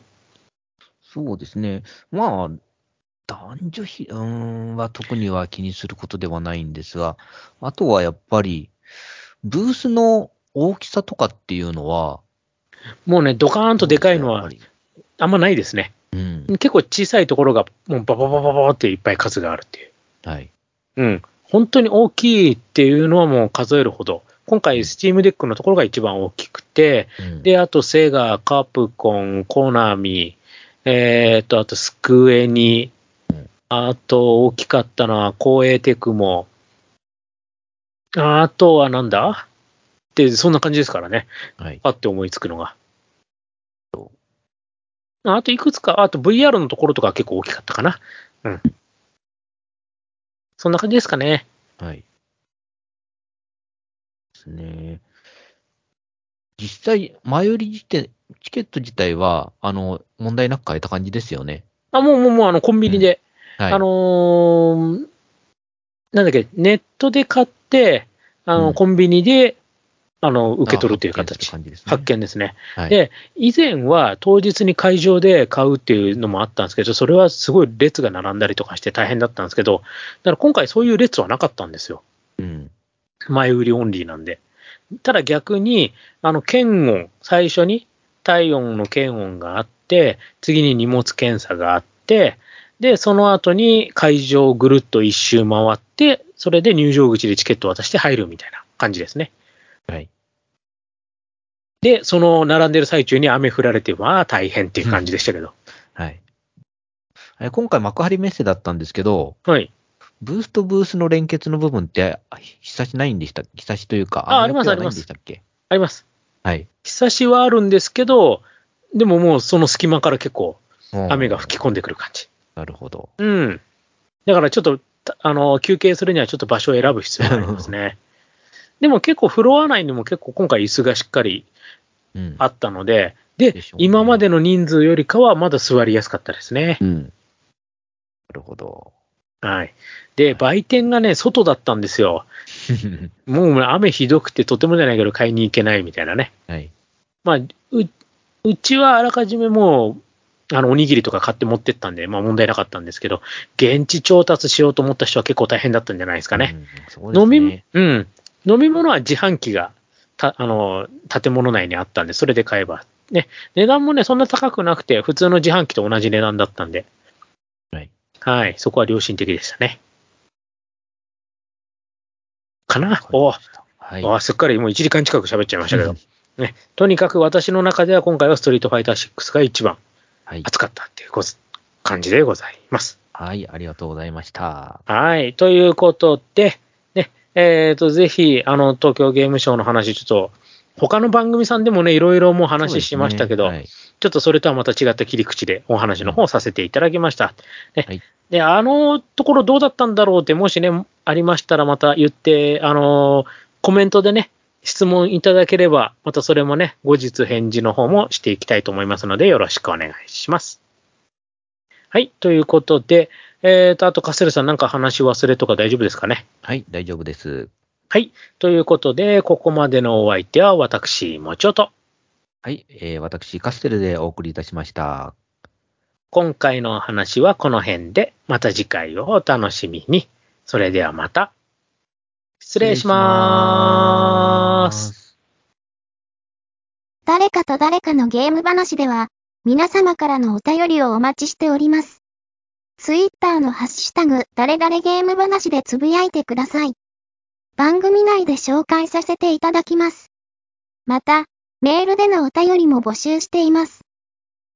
そうですね。まあ、男女比、うーん、は特には気にすることではないんですが、あとはやっぱり、ブースの大きさとかっていうのは、もうね、ドカーンとでかいのはあんまないですね。うん。結構小さいところがもうババババババっていっぱい数があるっていう。はい。うん。本当に大きいっていうのはもう数えるほど。今回、スチームデックのところが一番大きくて、うん、で、あと、セガ、カプコン、コナミ、えー、と、あと、スクエニうん、あと、大きかったのは、光栄テクモ、あとはなんだ？って、そんな感じですからね。はい。パって思いつくのが。あと、いくつか、あと VR のところとか結構大きかったかな。うん。そんな感じですかね。はい。ですね。実際、前売り時点、チケット自体は、あの、問題なく買えた感じですよね。あ、もう、もう、もう、あの、コンビニで、はい。あのーなんだっけ、ネットで買って、あの、うんコンビニで、あの、受け取るというあ発見って形。感じですね。発見ですね。はい。で、以前は当日に会場で買うっていうのもあったんですけど、それはすごい列が並んだりとかして大変だったんですけど、だから今回そういう列はなかったんですよ。うん。前売りオンリーなんで。ただ逆に、あの、検温、最初に体温の検温があって、次に荷物検査があって、で、その後に会場をぐるっと一周回って、それで入場口でチケットを渡して入るみたいな感じですね。はい。で、その並んでる最中に雨降られて、まあ大変っていう感じでしたけど。はい。え今回幕張メッセだったんですけど、はい。ブースとブースの連結の部分って、あ久しないんでした久しというか、あありますありますあります。はい。久しはあるんですけど、でももうその隙間から結構雨が吹き込んでくる感じ。なるほど。うん。だからちょっと、たあの、休憩するにはちょっと場所を選ぶ必要がありますね。[laughs] でも結構フロア内にも結構今回椅子がしっかりうん。あったので、で、でしょうね今までの人数よりかはまだ座りやすかったですね。うん。なるほど。はい。で、売店がね、外だったんですよ。[laughs] もう雨ひどくてとてもじゃないけど買いに行けないみたいなね。はい。まあ、う、うちはあらかじめもう、あの、おにぎりとか買って持ってったんで、まあ問題なかったんですけど、現地調達しようと思った人は結構大変だったんじゃないですかね。うん。そうです飲みね。、うん。飲み物は自販機が、た、あの、建物内にあったんで、それで買えば。ね、値段もね、そんな高くなくて、普通の自販機と同じ値段だったんで。はい。はい。そこは良心的でしたね。かな？おはい。あすっかりもう1時間近く喋っちゃいましたけどうん。ね。とにかく私の中では今回はストリートファイター6が一番はい。熱かったっていうこ感じでございます。はい。ありがとうございました。はい。ということで、ね、えっ、と、ぜひ、あの、東京ゲームショウの話、ちょっと、他の番組さんでもね、いろいろもう話しましたけど、そうですねちょっとそれとはまた違った切り口でお話の方をさせていただきました。ねはいで、あのところどうだったんだろうって、もしね、ありましたらまた言って、あのコメントでね、質問いただければ、またそれもね、後日返事の方もしていきたいと思いますので、よろしくお願いします。はい、ということで、えーと、あとカステルさんなんか話忘れとか大丈夫ですかね？はい。大丈夫です。はい、ということで、ここまでのお相手は私、もちおと。はい。えー、私、カステルでお送りいたしました。今回の話はこの辺で、また次回をお楽しみに。それではまた。失礼します。。誰かと誰かのゲーム話では、皆様からのお便りをお待ちしております。ツイッターのハッシュタグ、誰々ゲーム話でつぶやいてください。番組内で紹介させていただきます。また、メールでのお便りも募集しています。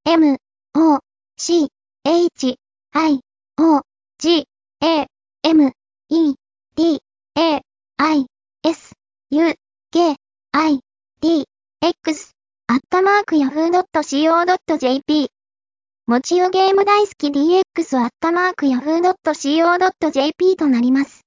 m, o, c, h, i, o, g, a, m, e, d, a, i, s, u, k, i, d, x アットマーク yahoo.co.jp もちよゲーム大好き DX アットマーク yahoo.co.jp となります。